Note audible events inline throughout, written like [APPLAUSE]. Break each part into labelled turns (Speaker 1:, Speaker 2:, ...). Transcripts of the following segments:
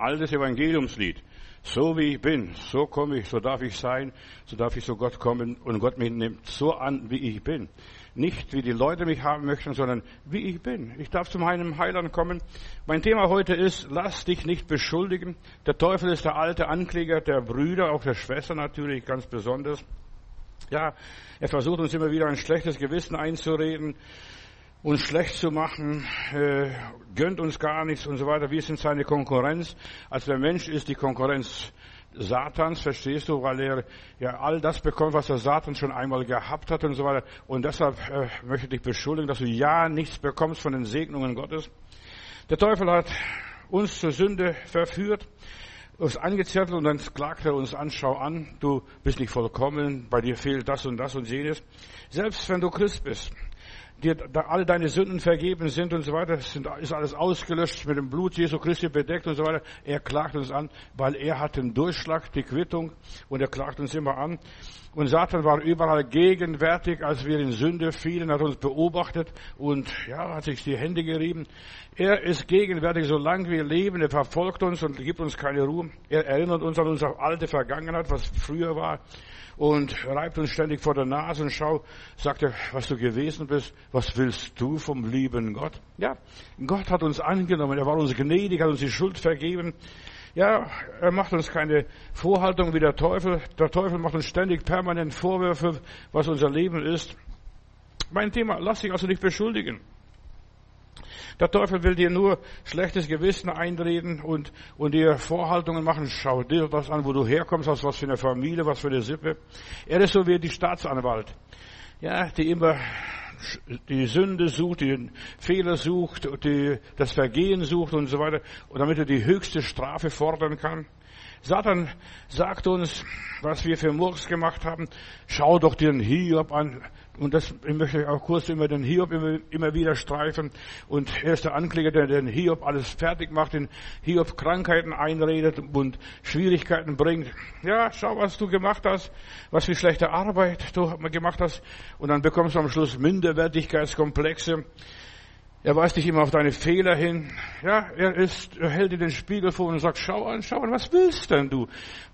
Speaker 1: altes Evangeliumslied. So wie ich bin, so komme ich, so darf ich sein, so darf ich zu Gott kommen und Gott mich nimmt so an, wie ich bin. Nicht wie die Leute mich haben möchten, sondern wie ich bin. Ich darf zu meinem Heiland kommen. Mein Thema heute ist, lass dich nicht beschuldigen. Der Teufel ist der alte Ankläger der Brüder, auch der Schwester natürlich ganz besonders. Ja, er versucht uns immer wieder ein schlechtes Gewissen einzureden uns schlecht zu machen, äh, gönnt uns gar nichts und so weiter. Wir sind seine Konkurrenz. Also der Mensch ist die Konkurrenz Satans, verstehst du, weil er ja all das bekommt, was der Satan schon einmal gehabt hat und so weiter. Und deshalb äh, möchte ich dich beschuldigen, dass du ja nichts bekommst von den Segnungen Gottes. Der Teufel hat uns zur Sünde verführt, uns angezettelt und dann klagt er uns an, schau an, du bist nicht vollkommen, bei dir fehlt das und das und jenes. Selbst wenn du Christ bist, dir da all deine Sünden vergeben sind und so weiter, ist alles ausgelöscht, mit dem Blut Jesu Christi bedeckt und so weiter. Er klagt uns an, weil er hat den Durchschlag, die Quittung und er klagt uns immer an. Und Satan war überall gegenwärtig, als wir in Sünde fielen, hat uns beobachtet und ja, hat sich die Hände gerieben. Er ist gegenwärtig, solange wir leben. Er verfolgt uns und gibt uns keine Ruhe. Er erinnert uns an unsere alte Vergangenheit, was früher war und reibt uns ständig vor der Nase und schau, sagt er, was du gewesen bist, was willst du vom lieben Gott? Ja, Gott hat uns angenommen, er war uns gnädig, hat uns die Schuld vergeben. Ja, er macht uns keine Vorhaltung wie der Teufel. Der Teufel macht uns ständig permanent Vorwürfe, was unser Leben ist. Mein Thema, lass dich also nicht beschuldigen. Der Teufel will dir nur schlechtes Gewissen einreden und, und dir Vorhaltungen machen. Schau dir was an, wo du herkommst, aus was für eine Familie, was für eine Sippe. Er ist so wie die Staatsanwalt. Ja, die immer die Sünde sucht, den Fehler sucht, die, das Vergehen sucht und so weiter, und damit er die höchste Strafe fordern kann. Satan sagt uns, was wir für Murks gemacht haben. Schau doch den Hiob an. Und das möchte ich auch kurz immer den Hiob immer, immer wieder streifen. Und er ist der Ankläger, der den Hiob alles fertig macht, den Hiob Krankheiten einredet und Schwierigkeiten bringt. Ja, schau, was du gemacht hast, was für schlechte Arbeit du gemacht hast. Und dann bekommst du am Schluss Minderwertigkeitskomplexe. Er weist dich immer auf deine Fehler hin. Ja, er ist, er hält dir den Spiegel vor und sagt, schau an, schau an, was willst denn du?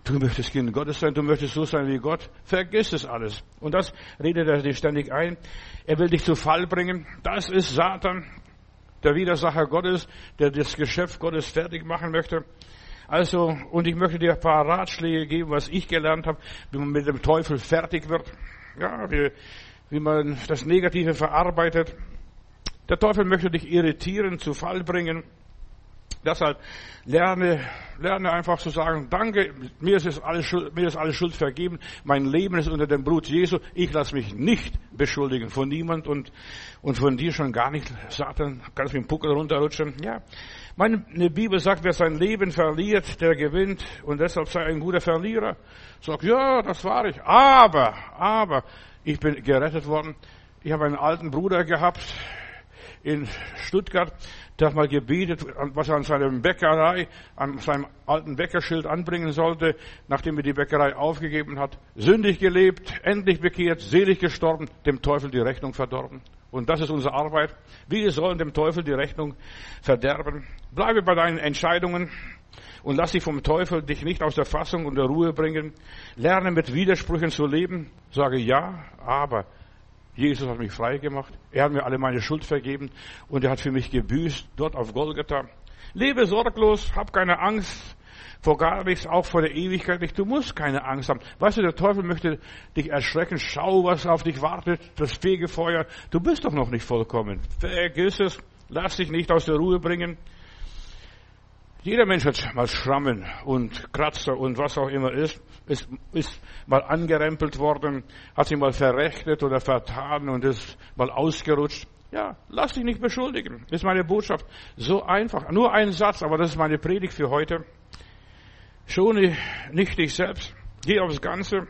Speaker 1: Du möchtest Kind Gottes sein, du möchtest so sein wie Gott. Vergiss es alles. Und das redet er dir ständig ein. Er will dich zu Fall bringen. Das ist Satan, der Widersacher Gottes, der das Geschäft Gottes fertig machen möchte. Also, und ich möchte dir ein paar Ratschläge geben, was ich gelernt habe, wie man mit dem Teufel fertig wird. Ja, wie, wie man das Negative verarbeitet. Der Teufel möchte dich irritieren, zu Fall bringen. Deshalb lerne, lerne einfach zu sagen, danke, mir ist, alles, mir ist alles Schuld vergeben, mein Leben ist unter dem Blut Jesu, ich lasse mich nicht beschuldigen von niemand und, und von dir schon gar nicht, Satan, kannst mit dem Puckel runterrutschen, ja. Meine Bibel sagt, wer sein Leben verliert, der gewinnt und deshalb sei ein guter Verlierer. Sag, ja, das war ich, aber, aber, ich bin gerettet worden. Ich habe einen alten Bruder gehabt, in Stuttgart, der hat mal gebetet, was er an seinem Bäckerei, an seinem alten Bäckerschild anbringen sollte, nachdem er die Bäckerei aufgegeben hat. Sündig gelebt, endlich bekehrt, selig gestorben, dem Teufel die Rechnung verdorben. Und das ist unsere Arbeit. Wir sollen dem Teufel die Rechnung verderben. Bleibe bei deinen Entscheidungen und lass dich vom Teufel dich nicht aus der Fassung und der Ruhe bringen. Lerne mit Widersprüchen zu leben. Sage ja, aber Jesus hat mich frei gemacht. Er hat mir alle meine Schuld vergeben und er hat für mich gebüßt dort auf Golgatha. Lebe sorglos, hab keine Angst vor gar nichts, auch vor der Ewigkeit nicht. Du musst keine Angst haben. Weißt du, der Teufel möchte dich erschrecken. Schau, was auf dich wartet, das Fegefeuer. Du bist doch noch nicht vollkommen. Vergiss es. Lass dich nicht aus der Ruhe bringen. Jeder Mensch hat mal Schrammen und Kratzer und was auch immer ist, ist, ist mal angerempelt worden, hat sich mal verrechnet oder vertan und ist mal ausgerutscht. Ja, lass dich nicht beschuldigen. Das ist meine Botschaft. So einfach. Nur ein Satz, aber das ist meine Predigt für heute. Schone nicht dich selbst. Geh aufs Ganze.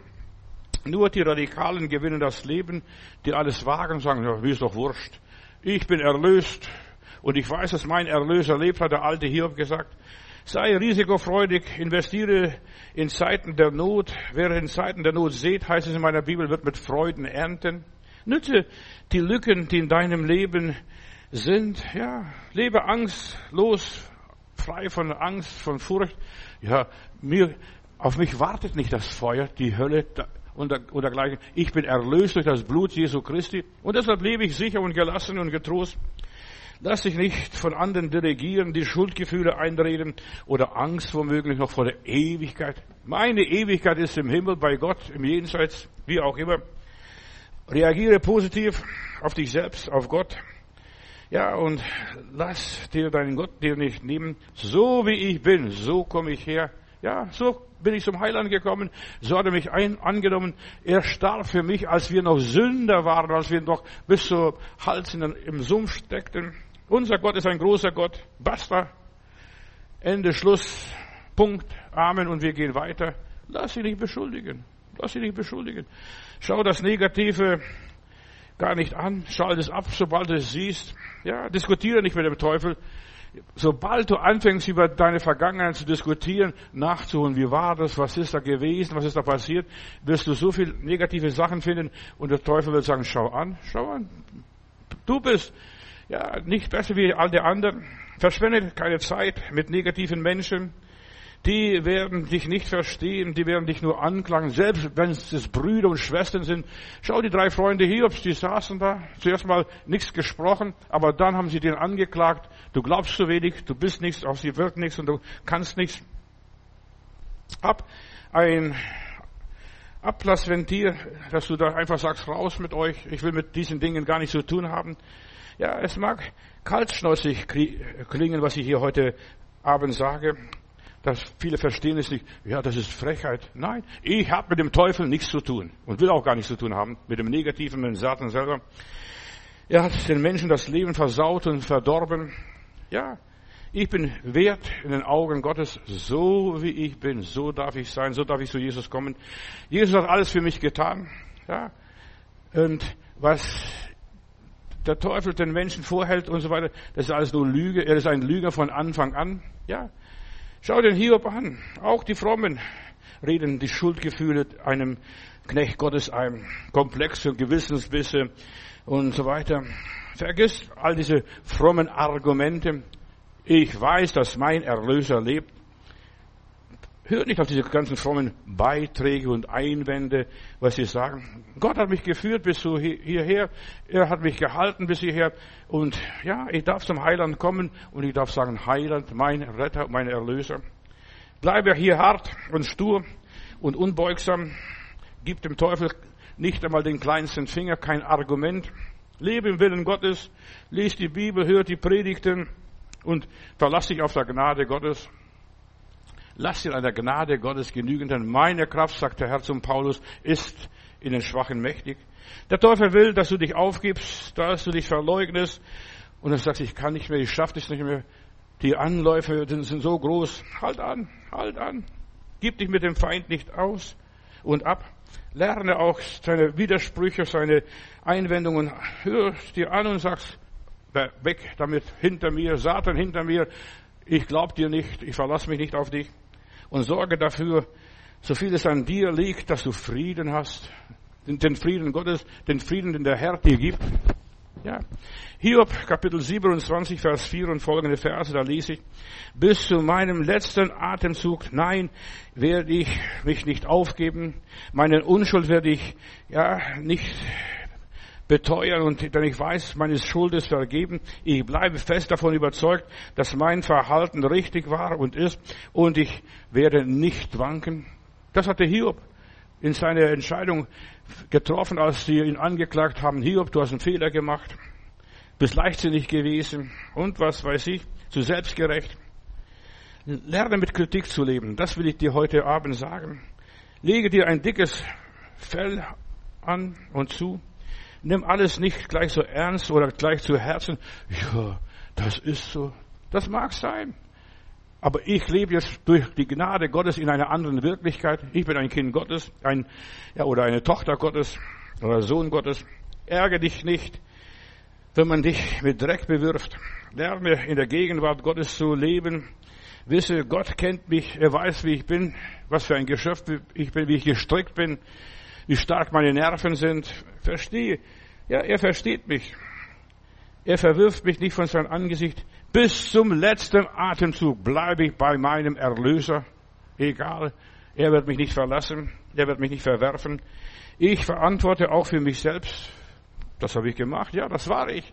Speaker 1: Nur die Radikalen gewinnen das Leben, die alles wagen, sagen, ja, wie ist doch wurscht. Ich bin erlöst. Und ich weiß, dass mein Erlöser lebt, hat der alte Hiob gesagt. Sei risikofreudig, investiere in Zeiten der Not. Wer in Zeiten der Not seht, heißt es in meiner Bibel, wird mit Freuden ernten. Nütze die Lücken, die in deinem Leben sind. Ja, lebe angstlos, frei von Angst, von Furcht. Ja, mir, auf mich wartet nicht das Feuer, die Hölle und dergleichen. Ich bin erlöst durch das Blut Jesu Christi und deshalb lebe ich sicher und gelassen und getrost. Lass dich nicht von anderen dirigieren, die Schuldgefühle einreden oder Angst womöglich noch vor der Ewigkeit. Meine Ewigkeit ist im Himmel, bei Gott, im Jenseits, wie auch immer. Reagiere positiv auf dich selbst, auf Gott. Ja, und lass dir deinen Gott dir nicht nehmen. So wie ich bin, so komme ich her. Ja, so bin ich zum Heiland gekommen. So hat er mich ein, angenommen. Er starb für mich, als wir noch Sünder waren, als wir noch bis zum Hals in, im Sumpf steckten. Unser Gott ist ein großer Gott. Basta. Ende, Schluss. Punkt. Amen. Und wir gehen weiter. Lass dich nicht beschuldigen. Lass dich nicht beschuldigen. Schau das Negative gar nicht an. Schalt es ab, sobald du es siehst. Ja, diskutiere nicht mit dem Teufel. Sobald du anfängst, über deine Vergangenheit zu diskutieren, nachzuholen, wie war das, was ist da gewesen, was ist da passiert, wirst du so viel negative Sachen finden und der Teufel wird sagen, schau an, schau an. Du bist ja nicht besser wie all die anderen. Verschwende keine Zeit mit negativen Menschen die werden dich nicht verstehen, die werden dich nur anklagen, selbst wenn es Brüder und Schwestern sind. Schau, die drei Freunde Hiobs, die saßen da, zuerst mal nichts gesprochen, aber dann haben sie den angeklagt, du glaubst zu wenig, du bist nichts, auf sie wirkt nichts und du kannst nichts. Hab ein Ablassventil, dass du da einfach sagst, raus mit euch, ich will mit diesen Dingen gar nichts zu tun haben. Ja, es mag kaltschnäuzig klingen, was ich hier heute Abend sage, dass viele verstehen es nicht. Ja, das ist Frechheit. Nein, ich habe mit dem Teufel nichts zu tun und will auch gar nichts zu tun haben mit dem Negativen, mit dem Satan selber. Er hat den Menschen das Leben versaut und verdorben. Ja, ich bin wert in den Augen Gottes, so wie ich bin, so darf ich sein, so darf ich zu Jesus kommen. Jesus hat alles für mich getan. Ja, und was der Teufel den Menschen vorhält und so weiter, das ist alles nur Lüge. Er ist ein Lüger von Anfang an. Ja, Schau den Hiob an. Auch die Frommen reden die Schuldgefühle einem Knecht Gottes ein. Komplexe Gewissensbisse und so weiter. Vergiss all diese frommen Argumente. Ich weiß, dass mein Erlöser lebt. Hört nicht auf diese ganzen frommen Beiträge und Einwände, was sie sagen. Gott hat mich geführt bis hierher. Er hat mich gehalten bis hierher. Und ja, ich darf zum Heiland kommen und ich darf sagen, Heiland, mein Retter, mein Erlöser. Bleibe hier hart und stur und unbeugsam. Gib dem Teufel nicht einmal den kleinsten Finger, kein Argument. Lebe im Willen Gottes. Lies die Bibel, hört die Predigten und verlass dich auf der Gnade Gottes. Lass dir an der Gnade Gottes genügen, denn meine Kraft, sagt der Herr zum Paulus, ist in den Schwachen mächtig. Der Teufel will, dass du dich aufgibst, dass du dich verleugnest und dann sagst, ich kann nicht mehr, ich schaffe das nicht mehr. Die Anläufe sind so groß. Halt an, halt an. Gib dich mit dem Feind nicht aus und ab. Lerne auch seine Widersprüche, seine Einwendungen. Hör dir an und sagst, weg damit, hinter mir, Satan hinter mir. Ich glaub dir nicht, ich verlasse mich nicht auf dich und sorge dafür, so viel es an dir liegt, dass du Frieden hast, den Frieden Gottes, den Frieden, den der Herr dir gibt. Ja. Hiob, Kapitel 27, Vers 4 und folgende Verse, da lese ich, bis zu meinem letzten Atemzug, nein, werde ich mich nicht aufgeben, meine Unschuld werde ich, ja, nicht beteuern und denn ich weiß, meine Schuld ist vergeben. Ich bleibe fest davon überzeugt, dass mein Verhalten richtig war und ist und ich werde nicht wanken. Das hatte Hiob in seiner Entscheidung getroffen, als sie ihn angeklagt haben. Hiob, du hast einen Fehler gemacht, bist leichtsinnig gewesen und was weiß ich, zu selbstgerecht. Lerne mit Kritik zu leben. Das will ich dir heute Abend sagen. Lege dir ein dickes Fell an und zu nimm alles nicht gleich so ernst oder gleich zu Herzen. Ja, das ist so. Das mag sein. Aber ich lebe jetzt durch die Gnade Gottes in einer anderen Wirklichkeit. Ich bin ein Kind Gottes, ein, ja, oder eine Tochter Gottes oder Sohn Gottes. Ärgere dich nicht, wenn man dich mit Dreck bewirft. Lerne in der Gegenwart Gottes zu leben. Wisse, Gott kennt mich, er weiß, wie ich bin, was für ein Geschöpf ich bin, wie ich gestrickt bin wie stark meine Nerven sind. Verstehe. Ja, er versteht mich. Er verwirft mich nicht von seinem Angesicht. Bis zum letzten Atemzug bleibe ich bei meinem Erlöser. Egal, er wird mich nicht verlassen, er wird mich nicht verwerfen. Ich verantworte auch für mich selbst. Das habe ich gemacht, ja, das war ich.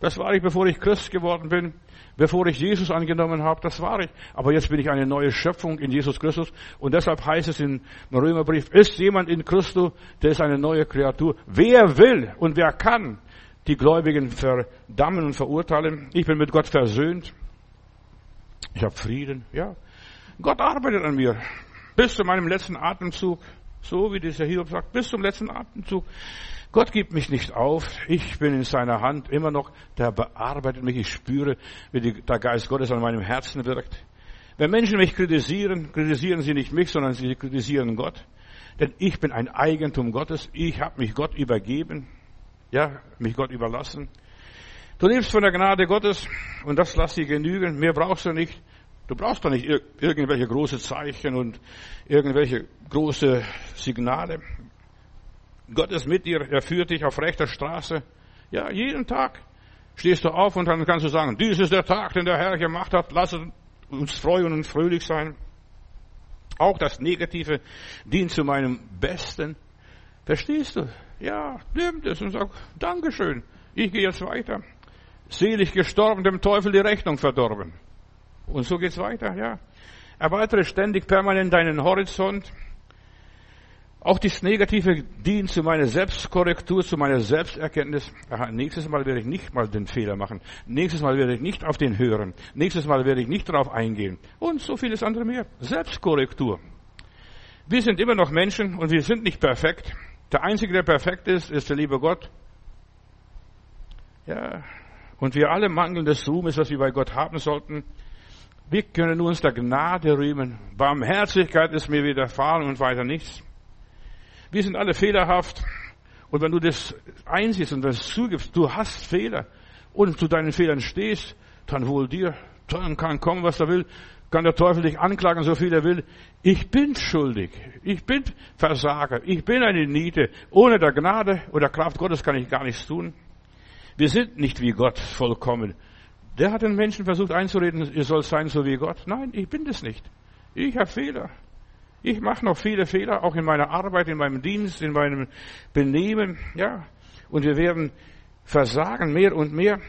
Speaker 1: Das war ich, bevor ich Christ geworden bin, bevor ich Jesus angenommen habe, das war ich. Aber jetzt bin ich eine neue Schöpfung in Jesus Christus. Und deshalb heißt es im Römerbrief, ist jemand in Christus, der ist eine neue Kreatur. Wer will und wer kann die Gläubigen verdammen und verurteilen? Ich bin mit Gott versöhnt. Ich habe Frieden, ja. Gott arbeitet an mir. Bis zu meinem letzten Atemzug. So wie dieser Hiob sagt, bis zum letzten Atemzug. Gott gibt mich nicht auf. Ich bin in seiner Hand immer noch. Der bearbeitet mich. Ich spüre, wie der Geist Gottes an meinem Herzen wirkt. Wenn Menschen mich kritisieren, kritisieren sie nicht mich, sondern sie kritisieren Gott. Denn ich bin ein Eigentum Gottes. Ich habe mich Gott übergeben. Ja, mich Gott überlassen. Du lebst von der Gnade Gottes und das lass dir genügen. Mehr brauchst du nicht. Du brauchst doch nicht irgendwelche große Zeichen und irgendwelche große Signale. Gott ist mit dir, er führt dich auf rechter Straße. Ja, jeden Tag stehst du auf und dann kannst du sagen, dies ist der Tag, den der Herr gemacht hat, lass uns freuen und fröhlich sein. Auch das Negative dient zu meinem Besten. Verstehst du? Ja, nimmt es und sag, Dankeschön, ich gehe jetzt weiter. Selig gestorben, dem Teufel die Rechnung verdorben. Und so geht's weiter, ja. Erweitere ständig permanent deinen Horizont. Auch das Negative dient zu meiner Selbstkorrektur, zu meiner Selbsterkenntnis. Aha, nächstes Mal werde ich nicht mal den Fehler machen. Nächstes Mal werde ich nicht auf den hören. Nächstes Mal werde ich nicht darauf eingehen. Und so vieles andere mehr. Selbstkorrektur. Wir sind immer noch Menschen und wir sind nicht perfekt. Der Einzige, der perfekt ist, ist der liebe Gott. Ja. Und wir alle mangeln des Ruhmes, was wir bei Gott haben sollten. Wir können uns der Gnade rühmen. Barmherzigkeit ist mir widerfahren und weiter nichts. Wir sind alle fehlerhaft. Und wenn du das einsiehst und das zugibst, du hast Fehler und zu deinen Fehlern stehst, dann wohl dir. Dann kann kommen, was er will. Kann der Teufel dich anklagen, so viel er will. Ich bin schuldig. Ich bin Versager. Ich bin eine Niete. Ohne der Gnade oder Kraft Gottes kann ich gar nichts tun. Wir sind nicht wie Gott vollkommen. Der hat den Menschen versucht einzureden, ihr sollt sein so wie Gott. Nein, ich bin das nicht. Ich habe Fehler. Ich mache noch viele Fehler, auch in meiner Arbeit, in meinem Dienst, in meinem Benehmen, ja. Und wir werden versagen mehr und mehr.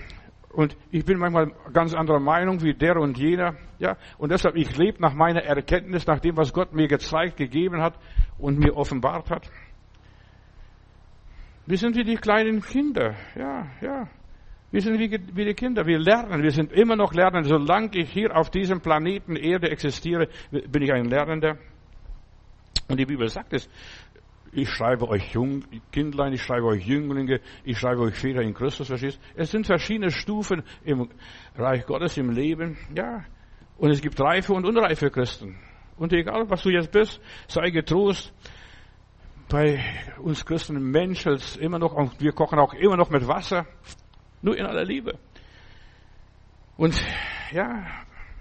Speaker 1: Und ich bin manchmal ganz anderer Meinung wie der und jener, ja. Und deshalb, ich lebe nach meiner Erkenntnis, nach dem, was Gott mir gezeigt, gegeben hat und mir offenbart hat. Wir sind wie die kleinen Kinder, ja, ja. Wir sind wie, die Kinder, wir lernen, wir sind immer noch Lernende. Solange ich hier auf diesem Planeten Erde existiere, bin ich ein Lernender. Und die Bibel sagt es, ich schreibe euch Jung, Kindlein, ich schreibe euch Jünglinge, ich schreibe euch Väter in Christus, verstehst? Es sind verschiedene Stufen im Reich Gottes, im Leben, ja. Und es gibt reife und unreife Christen. Und egal, was du jetzt bist, sei getrost. Bei uns Christen menschelt immer noch, und wir kochen auch immer noch mit Wasser, nur in aller Liebe. Und ja,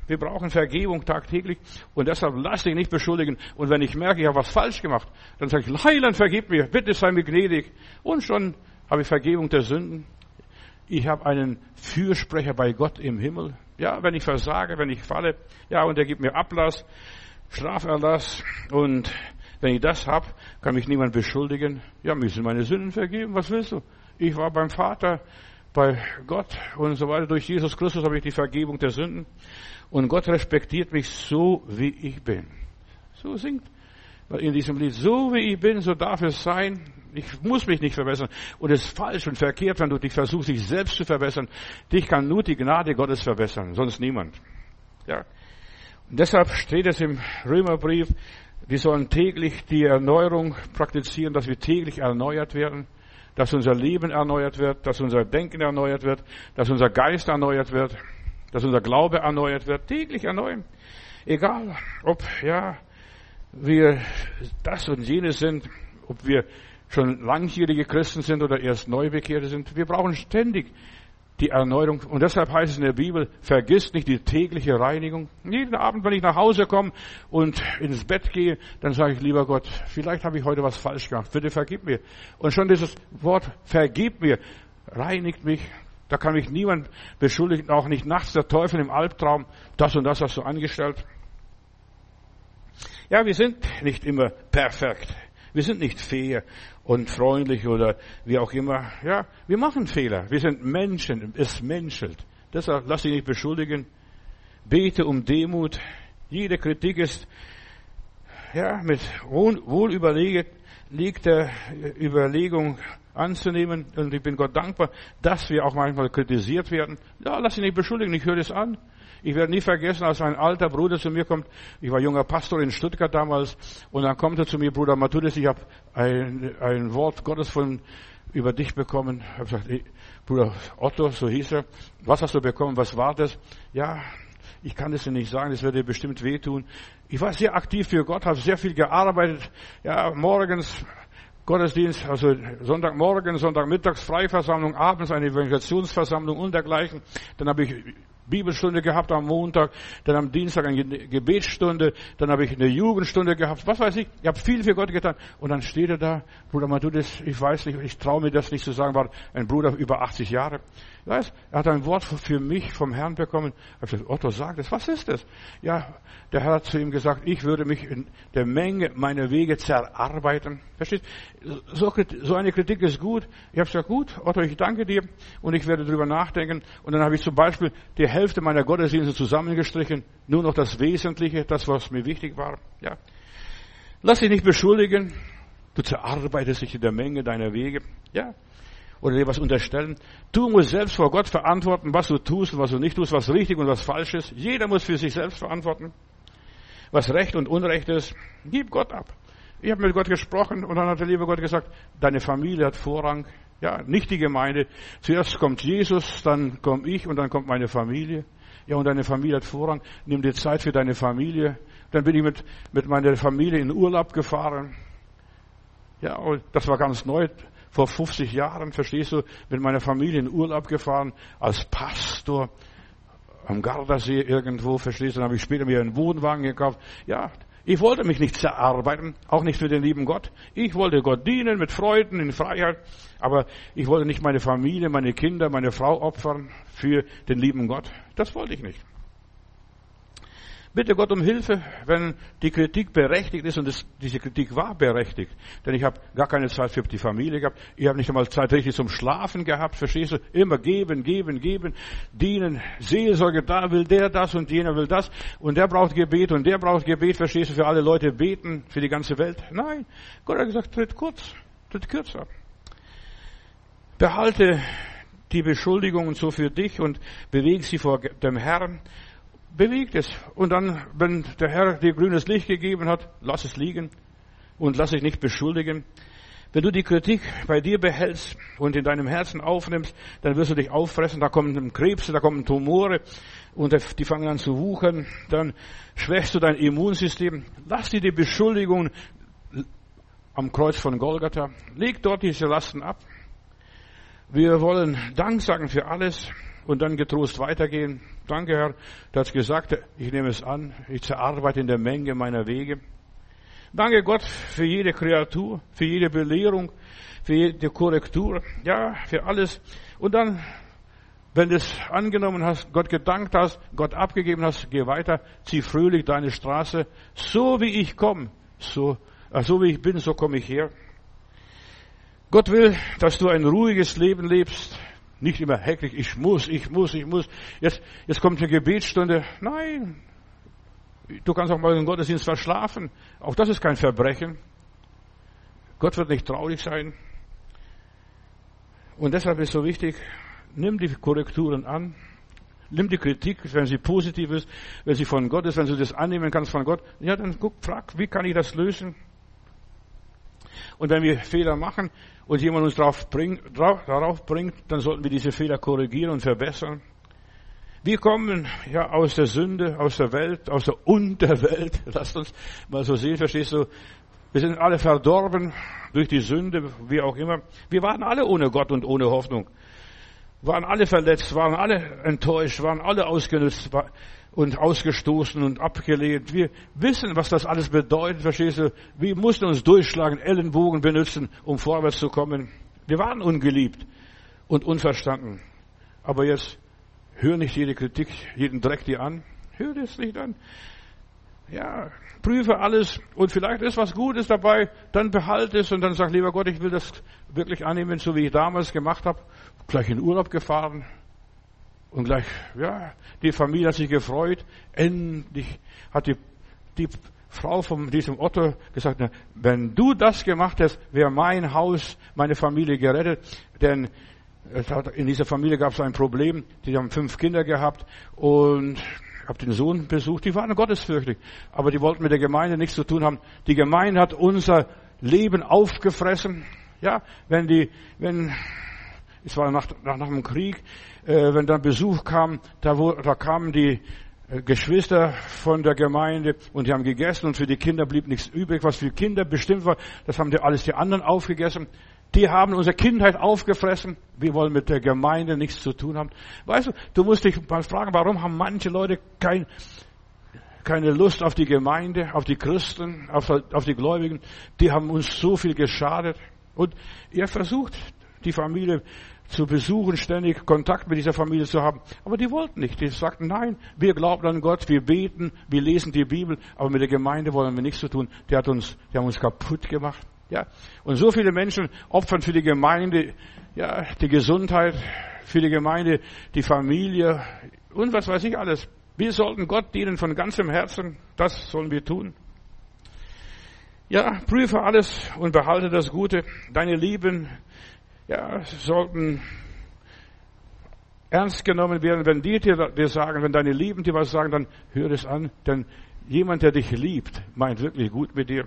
Speaker 1: wir brauchen Vergebung tagtäglich und deshalb lass dich nicht beschuldigen. Und wenn ich merke, ich habe was falsch gemacht, dann sage ich, Heiland, vergib mir, bitte sei mir gnädig. Und schon habe ich Vergebung der Sünden. Ich habe einen Fürsprecher bei Gott im Himmel. Ja, wenn ich versage, wenn ich falle, ja, und er gibt mir Ablass, Straferlass und wenn ich das habe, kann mich niemand beschuldigen. Ja, müssen meine Sünden vergeben. Was willst du? Ich war beim Vater, bei Gott und so weiter. Durch Jesus Christus habe ich die Vergebung der Sünden. Und Gott respektiert mich so, wie ich bin. So singt in diesem Lied. So wie ich bin, so darf es sein. Ich muss mich nicht verbessern. Und es ist falsch und verkehrt, wenn du dich versuchst, dich selbst zu verbessern. Dich kann nur die Gnade Gottes verbessern, sonst niemand. Ja. Und deshalb steht es im Römerbrief, wir sollen täglich die Erneuerung praktizieren, dass wir täglich erneuert werden, dass unser Leben erneuert wird, dass unser Denken erneuert wird, dass unser Geist erneuert wird dass unser Glaube erneuert wird, täglich erneuern. Egal, ob, ja, wir das und jenes sind, ob wir schon langjährige Christen sind oder erst Neubekehrte sind. Wir brauchen ständig die Erneuerung. Und deshalb heißt es in der Bibel, vergiss nicht die tägliche Reinigung. Jeden Abend, wenn ich nach Hause komme und ins Bett gehe, dann sage ich, lieber Gott, vielleicht habe ich heute was falsch gemacht. Bitte vergib mir. Und schon dieses Wort, vergib mir, reinigt mich, Da kann mich niemand beschuldigen, auch nicht nachts der Teufel im Albtraum. Das und das hast du angestellt. Ja, wir sind nicht immer perfekt. Wir sind nicht fair und freundlich oder wie auch immer. Ja, wir machen Fehler. Wir sind Menschen. Es menschelt. Deshalb lass dich nicht beschuldigen. Bete um Demut. Jede Kritik ist ja, mit wohlüberlegter Überlegung anzunehmen. Und ich bin Gott dankbar, dass wir auch manchmal kritisiert werden. Ja, lass dich nicht beschuldigen, ich höre das an. Ich werde nie vergessen, als ein alter Bruder zu mir kommt. Ich war junger Pastor in Stuttgart damals. Und dann kommt er zu mir, Bruder Matthäus, ich habe ein, ein Wort Gottes von über dich bekommen. Ich habe gesagt, Bruder Otto, so hieß er. Was hast du bekommen? Was war das? Ja, ich kann das dir nicht sagen, das wird dir bestimmt wehtun. Ich war sehr aktiv für Gott, habe sehr viel gearbeitet. Ja, morgens Gottesdienst, also Sonntagmorgen, Sonntagmittags Freiversammlung, abends eine Evangelisationsversammlung und dergleichen. Dann habe ich Bibelstunde gehabt am Montag, dann am Dienstag eine Gebetsstunde, dann habe ich eine Jugendstunde gehabt, was weiß ich. Ich habe viel für Gott getan. Und dann steht er da, Bruder Matthäus, ich weiß nicht, ich traue mir das nicht zu sagen, war ein Bruder über 80 Jahre. Weißt, er hat ein Wort für mich vom Herrn bekommen. Ich gesagt, Otto, sag das, was ist das? Ja, der Herr hat zu ihm gesagt, ich würde mich in der Menge meiner Wege zerarbeiten. Verstehst? So, so eine Kritik ist gut. Ich habe gesagt, gut, Otto, ich danke dir und ich werde darüber nachdenken. Und dann habe ich zum Beispiel die Hälfte meiner Gottesdienste zusammengestrichen, nur noch das Wesentliche, das, was mir wichtig war. Ja. Lass dich nicht beschuldigen. Du zerarbeitest dich in der Menge deiner Wege. Ja oder dir was unterstellen. Du musst selbst vor Gott verantworten, was du tust und was du nicht tust, was richtig und was falsch ist. Jeder muss für sich selbst verantworten. Was Recht und Unrecht ist, gib Gott ab. Ich habe mit Gott gesprochen und dann hat der liebe Gott gesagt, deine Familie hat Vorrang. Ja, nicht die Gemeinde. Zuerst kommt Jesus, dann komme ich und dann kommt meine Familie. Ja, und deine Familie hat Vorrang. Nimm dir Zeit für deine Familie. Dann bin ich mit, mit meiner Familie in Urlaub gefahren. Ja, und das war ganz neu vor 50 Jahren, verstehst du, mit meiner Familie in Urlaub gefahren, als Pastor am Gardasee irgendwo, verstehst du, dann habe ich später mir einen Wohnwagen gekauft. Ja, ich wollte mich nicht zerarbeiten, auch nicht für den lieben Gott. Ich wollte Gott dienen mit Freuden, in Freiheit, aber ich wollte nicht meine Familie, meine Kinder, meine Frau opfern für den lieben Gott. Das wollte ich nicht. Bitte Gott um Hilfe, wenn die Kritik berechtigt ist und das, diese Kritik war berechtigt. Denn ich habe gar keine Zeit für die Familie gehabt. Ich habe nicht einmal Zeit richtig zum Schlafen gehabt. Verstehst du? Immer geben, geben, geben, dienen. Seelsorge, da will der das und jener will das. Und der braucht Gebet und der braucht Gebet. Verstehst du? Für alle Leute beten, für die ganze Welt. Nein. Gott hat gesagt, tritt kurz, tritt kürzer. Behalte die Beschuldigungen so für dich und bewege sie vor dem Herrn bewegt es. Und dann, wenn der Herr dir grünes Licht gegeben hat, lass es liegen und lass dich nicht beschuldigen. Wenn du die Kritik bei dir behältst und in deinem Herzen aufnimmst, dann wirst du dich auffressen, da kommen Krebse, da kommen Tumore und die fangen an zu wuchern, dann schwächst du dein Immunsystem. Lass dir die Beschuldigung am Kreuz von Golgatha. Leg dort diese Lasten ab. Wir wollen Dank sagen für alles und dann getrost weitergehen. Danke, Herr, du hast gesagt, ich nehme es an, ich zerarbeite in der Menge meiner Wege. Danke Gott für jede Kreatur, für jede Belehrung, für jede Korrektur, ja, für alles. Und dann, wenn du es angenommen hast, Gott gedankt hast, Gott abgegeben hast, geh weiter, zieh fröhlich deine Straße. So wie ich komme, so, äh, so wie ich bin, so komme ich her. Gott will, dass du ein ruhiges Leben lebst, nicht immer hektisch, ich muss, ich muss, ich muss. Jetzt, jetzt kommt eine Gebetsstunde. Nein. Du kannst auch mal den Gottesdienst verschlafen. Auch das ist kein Verbrechen. Gott wird nicht traurig sein. Und deshalb ist so wichtig, nimm die Korrekturen an. Nimm die Kritik, wenn sie positiv ist, wenn sie von Gott ist, wenn du das annehmen kannst von Gott. Ja, dann guck, frag, wie kann ich das lösen? Und wenn wir Fehler machen, und jemand uns darauf bringt, darauf bringt, dann sollten wir diese Fehler korrigieren und verbessern. Wir kommen ja aus der Sünde, aus der Welt, aus der Unterwelt. [LAUGHS] Lasst uns mal so sehen, verstehst du? Wir sind alle verdorben durch die Sünde, wie auch immer. Wir waren alle ohne Gott und ohne Hoffnung. Waren alle verletzt, waren alle enttäuscht, waren alle ausgenutzt, und ausgestoßen und abgelehnt. Wir wissen, was das alles bedeutet, verstehst du? Wir mussten uns durchschlagen, Ellenbogen benutzen, um vorwärts zu kommen. Wir waren ungeliebt und unverstanden. Aber jetzt hör nicht jede Kritik, jeden Dreck dir an. Hör das nicht an. Ja, prüfe alles und vielleicht ist was Gutes dabei, dann behalte es und dann sag, lieber Gott, ich will das wirklich annehmen, so wie ich damals gemacht habe. Gleich in Urlaub gefahren und gleich, ja, die Familie hat sich gefreut. Endlich hat die, die Frau von diesem Otto gesagt, wenn du das gemacht hast, wäre mein Haus, meine Familie gerettet, denn in dieser Familie gab es ein Problem, die haben fünf Kinder gehabt und habe den Sohn besucht, die waren gottesfürchtig, aber die wollten mit der Gemeinde nichts zu tun haben. Die Gemeinde hat unser Leben aufgefressen. Ja, wenn die, wenn, es war nach, nach, nach dem Krieg, äh, wenn dann Besuch kam, da, wo, da kamen die äh, Geschwister von der Gemeinde und die haben gegessen und für die Kinder blieb nichts übrig, was für Kinder bestimmt war, das haben die alles die anderen aufgegessen. Die haben unsere Kindheit aufgefressen. Wir wollen mit der Gemeinde nichts zu tun haben. Weißt du, du musst dich mal fragen, warum haben manche Leute kein, keine Lust auf die Gemeinde, auf die Christen, auf, auf die Gläubigen. Die haben uns so viel geschadet. Und ihr versucht, die Familie zu besuchen, ständig Kontakt mit dieser Familie zu haben. Aber die wollten nicht. Die sagten, nein, wir glauben an Gott, wir beten, wir lesen die Bibel, aber mit der Gemeinde wollen wir nichts zu tun. Die hat uns, die haben uns kaputt gemacht. Ja, und so viele Menschen opfern für die Gemeinde, ja, die Gesundheit, für die Gemeinde, die Familie und was weiß ich alles. Wir sollten Gott dienen von ganzem Herzen. Das sollen wir tun. Ja, prüfe alles und behalte das Gute. Deine Lieben, ja, sollten ernst genommen werden. Wenn die dir, sagen, wenn deine Lieben dir was sagen, dann hör es an. Denn jemand, der dich liebt, meint wirklich gut mit dir.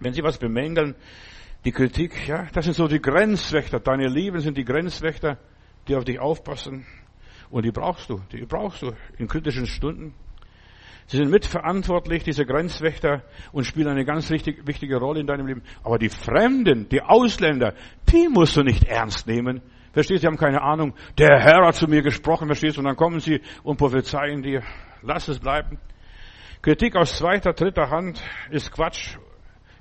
Speaker 1: Wenn Sie was bemängeln, die Kritik, ja, das sind so die Grenzwächter. Deine Lieben sind die Grenzwächter, die auf dich aufpassen. Und die brauchst du, die brauchst du in kritischen Stunden. Sie sind mitverantwortlich, diese Grenzwächter, und spielen eine ganz richtig, wichtige Rolle in deinem Leben. Aber die Fremden, die Ausländer, die musst du nicht ernst nehmen. Verstehst du, sie haben keine Ahnung. Der Herr hat zu mir gesprochen, verstehst du, und dann kommen sie und prophezeien dir. Lass es bleiben. Kritik aus zweiter, dritter Hand ist Quatsch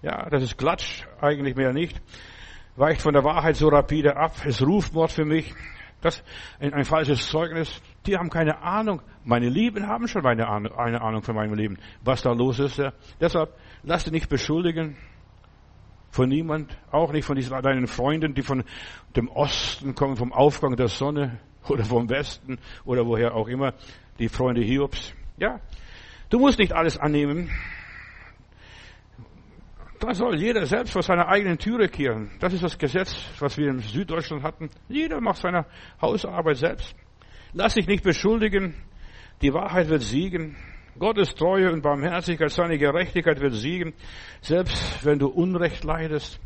Speaker 1: ja, das ist Klatsch, eigentlich mehr nicht. Weicht von der Wahrheit so rapide ab, ist Rufmord für mich. Das ein, falsches Zeugnis. Die haben keine Ahnung. Meine Lieben haben schon eine Ahnung, eine Ahnung von meinem Leben, was da los ist. Deshalb lass dich nicht beschuldigen von niemand, auch nicht von diesen, deinen Freunden, die von dem Osten kommen, vom Aufgang der Sonne [LAUGHS] oder vom Westen oder woher auch immer, die Freunde Hiobs. Ja, du musst nicht alles annehmen. Da soll jeder selbst vor seiner eigenen Türe kehren. Das ist das Gesetz, was wir in Süddeutschland hatten. Jeder macht seine Hausarbeit selbst. Lass dich nicht beschuldigen. Die Wahrheit wird siegen. Gottes Treue und Barmherzigkeit, seine Gerechtigkeit wird siegen. Selbst wenn du Unrecht leidest.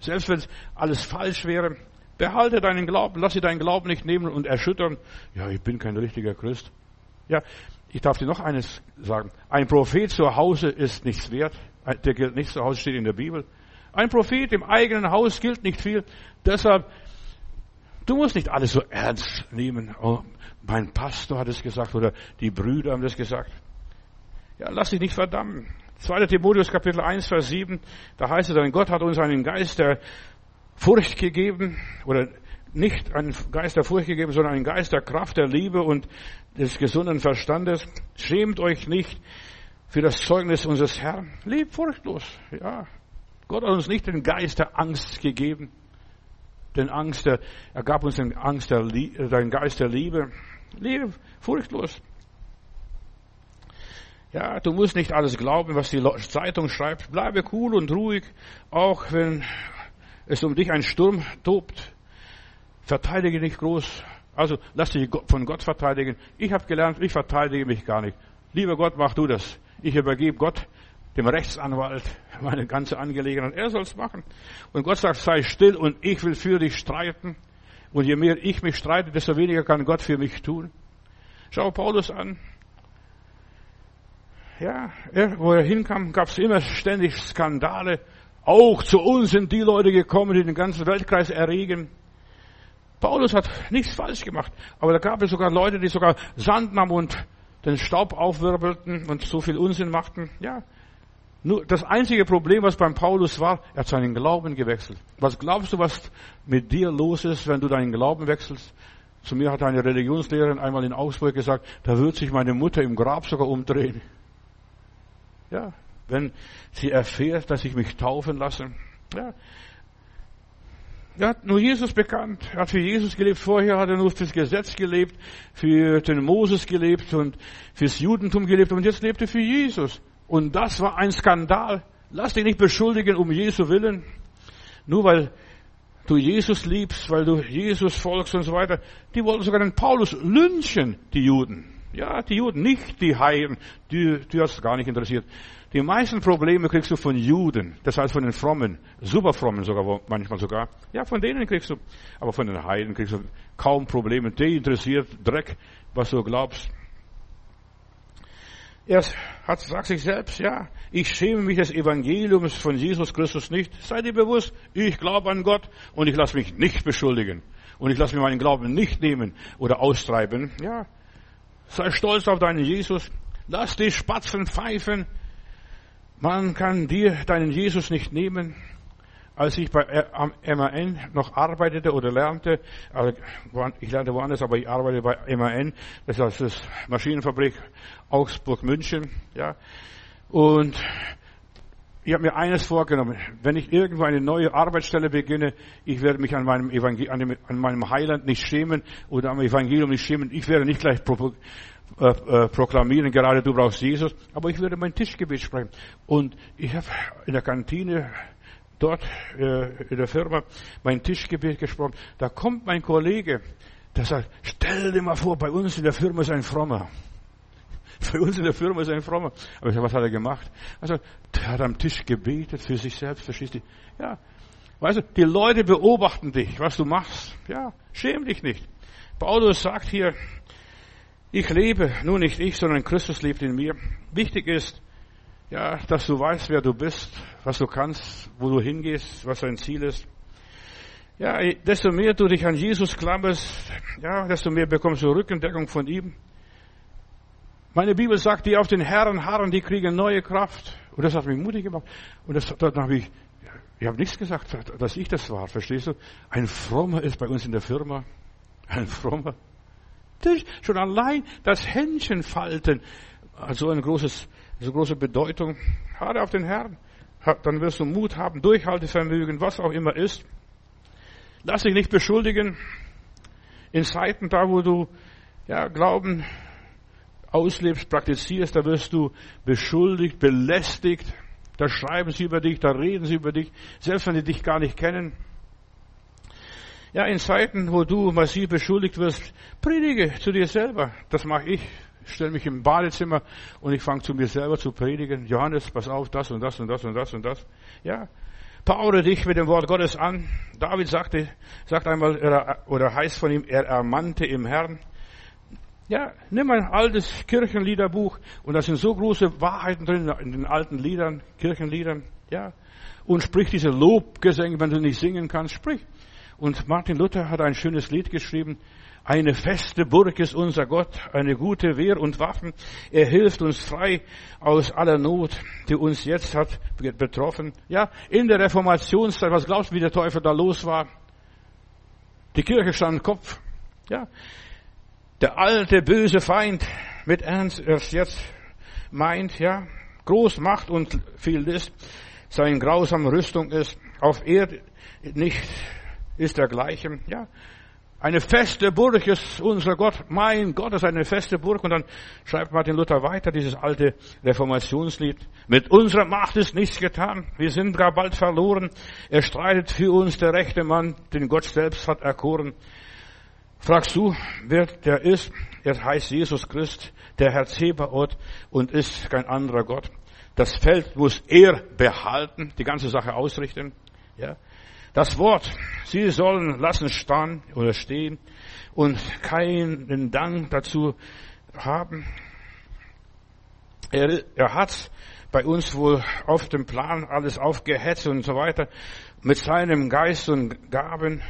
Speaker 1: Selbst wenn alles falsch wäre. Behalte deinen Glauben. Lass dir deinen Glauben nicht nehmen und erschüttern. Ja, ich bin kein richtiger Christ. Ja, ich darf dir noch eines sagen. Ein Prophet zu Hause ist nichts wert. Der gilt nicht zu Hause, steht in der Bibel. Ein Prophet im eigenen Haus gilt nicht viel. Deshalb, du musst nicht alles so ernst nehmen. Oh, mein Pastor hat es gesagt oder die Brüder haben das gesagt. Ja, lass dich nicht verdammen. 2. Timotheus Kapitel 1, Vers 7, da heißt es dann, Gott hat uns einen Geist der Furcht gegeben oder nicht einen Geist der Furcht gegeben, sondern einen Geist der Kraft, der Liebe und des gesunden Verstandes. Schämt euch nicht, für das Zeugnis unseres Herrn. Lebt furchtlos. Ja. Gott hat uns nicht den Geist der Angst gegeben. Den Angst der, er gab uns den Angst der, den Geist der Liebe. Lebe furchtlos. Ja, du musst nicht alles glauben, was die Zeitung schreibt. Bleibe cool und ruhig, auch wenn es um dich ein Sturm tobt. Verteidige nicht groß. Also lass dich von Gott verteidigen. Ich habe gelernt, ich verteidige mich gar nicht. Lieber Gott, mach du das. Ich übergebe Gott, dem Rechtsanwalt, meine ganze Angelegenheit. Er soll es machen. Und Gott sagt, sei still und ich will für dich streiten. Und je mehr ich mich streite, desto weniger kann Gott für mich tun. Schau Paulus an. Ja, er, wo er hinkam, gab es immer ständig Skandale. Auch zu uns sind die Leute gekommen, die den ganzen Weltkreis erregen. Paulus hat nichts falsch gemacht, aber da gab es sogar Leute, die sogar Sand nahmen und den Staub aufwirbelten und so viel Unsinn machten. Ja. Nur das einzige Problem, was beim Paulus war, er hat seinen Glauben gewechselt. Was glaubst du, was mit dir los ist, wenn du deinen Glauben wechselst? Zu mir hat eine Religionslehrerin einmal in Augsburg gesagt, da wird sich meine Mutter im Grab sogar umdrehen. Ja, wenn sie erfährt, dass ich mich taufen lasse. Ja, er hat nur Jesus bekannt. Er hat für Jesus gelebt. Vorher hat er nur fürs Gesetz gelebt, für den Moses gelebt und fürs Judentum gelebt. Und jetzt lebt er für Jesus. Und das war ein Skandal. Lass dich nicht beschuldigen um Jesu Willen. Nur weil du Jesus liebst, weil du Jesus folgst und so weiter. Die wollten sogar den Paulus lynchen, die Juden. Ja, die Juden, nicht die Heiden. Die, die hat es gar nicht interessiert. Die meisten Probleme kriegst du von Juden, das heißt von den Frommen, Superfrommen sogar, manchmal sogar. Ja, von denen kriegst du, aber von den Heiden kriegst du kaum Probleme. Die interessiert Dreck, was du glaubst. Er hat, sagt sich selbst, ja, ich schäme mich des Evangeliums von Jesus Christus nicht. Sei dir bewusst, ich glaube an Gott und ich lasse mich nicht beschuldigen. Und ich lasse mir meinen Glauben nicht nehmen oder austreiben. Ja, sei stolz auf deinen Jesus. Lass die Spatzen pfeifen. Man kann dir deinen Jesus nicht nehmen. Als ich bei am MAN noch arbeitete oder lernte, also ich lernte woanders, aber ich arbeite bei MAN, das ist das Maschinenfabrik Augsburg-München, ja. Und ich habe mir eines vorgenommen. Wenn ich irgendwo eine neue Arbeitsstelle beginne, ich werde mich an meinem, Evangel an, dem, an meinem Heiland nicht schämen oder am Evangelium nicht schämen. Ich werde nicht gleich äh, äh, proklamieren, gerade du brauchst Jesus, aber ich würde mein Tischgebet sprechen. Und ich habe in der Kantine dort äh, in der Firma mein Tischgebet gesprochen. Da kommt mein Kollege, der sagt, stell dir mal vor, bei uns in der Firma ist ein Frommer. [LAUGHS] Bei uns in der Firma ist ein Frommer. Aber ich sage, was hat er gemacht? Also, der hat am Tisch gebetet für sich selbst, verstehst du? Ja. Weißt du, die Leute beobachten dich, was du machst. Ja, schäm dich nicht. Paulus sagt hier, ich lebe, nur nicht ich, sondern Christus lebt in mir. Wichtig ist, ja, dass du weißt, wer du bist, was du kannst, wo du hingehst, was dein Ziel ist. Ja, desto mehr du dich an Jesus klammerst, ja, desto mehr bekommst du Rückendeckung von ihm. Meine Bibel sagt, die auf den Herren harren, die kriegen neue Kraft. Und das hat mich mutig gemacht. Und das, dann habe ich, ich habe nichts gesagt, dass ich das war, verstehst du? Ein Frommer ist bei uns in der Firma. Ein Frommer. Tisch. Schon allein das Händchen falten so eine großes, so große Bedeutung. Haare auf den Herrn. Dann wirst du Mut haben, Durchhaltevermögen, was auch immer ist. Lass dich nicht beschuldigen. In Zeiten da, wo du ja, Glauben auslebst, praktizierst, da wirst du beschuldigt, belästigt. Da schreiben sie über dich, da reden sie über dich, selbst wenn sie dich gar nicht kennen. Ja, in Zeiten, wo du massiv beschuldigt wirst, predige zu dir selber. Das mache ich. Stelle mich im Badezimmer und ich fange zu mir selber zu predigen. Johannes, pass auf, das und das und das und das und das. Ja, Paure dich mit dem Wort Gottes an. David sagte, sagt einmal, oder heißt von ihm, er ermannte im Herrn. Ja, nimm ein altes Kirchenliederbuch und da sind so große Wahrheiten drin in den alten Liedern, Kirchenliedern, ja. Und sprich diese Lobgesänge, wenn du nicht singen kannst, sprich. Und Martin Luther hat ein schönes Lied geschrieben. Eine feste Burg ist unser Gott, eine gute Wehr und Waffen. Er hilft uns frei aus aller Not, die uns jetzt hat betroffen. Ja, in der Reformationszeit, was glaubst du, wie der Teufel da los war? Die Kirche stand Kopf. Ja, der alte böse Feind mit Ernst erst jetzt meint, ja, groß Macht und viel List, sein grausame Rüstung ist auf Erde nicht ist dergleichen. Ja, eine feste Burg ist unser Gott. Mein Gott ist eine feste Burg. Und dann schreibt Martin Luther weiter dieses alte Reformationslied. Mit unserer Macht ist nichts getan. Wir sind gar bald verloren. Er streitet für uns der rechte Mann, den Gott selbst hat erkoren. Fragst du, wer der ist? Er heißt Jesus Christ, der Herr Zebaoth und ist kein anderer Gott. Das Feld muss er behalten, die ganze Sache ausrichten. Ja. Das Wort, sie sollen lassen stehen oder stehen und keinen Dank dazu haben. Er, er hat bei uns wohl auf dem Plan alles aufgehetzt und so weiter mit seinem Geist und Gaben.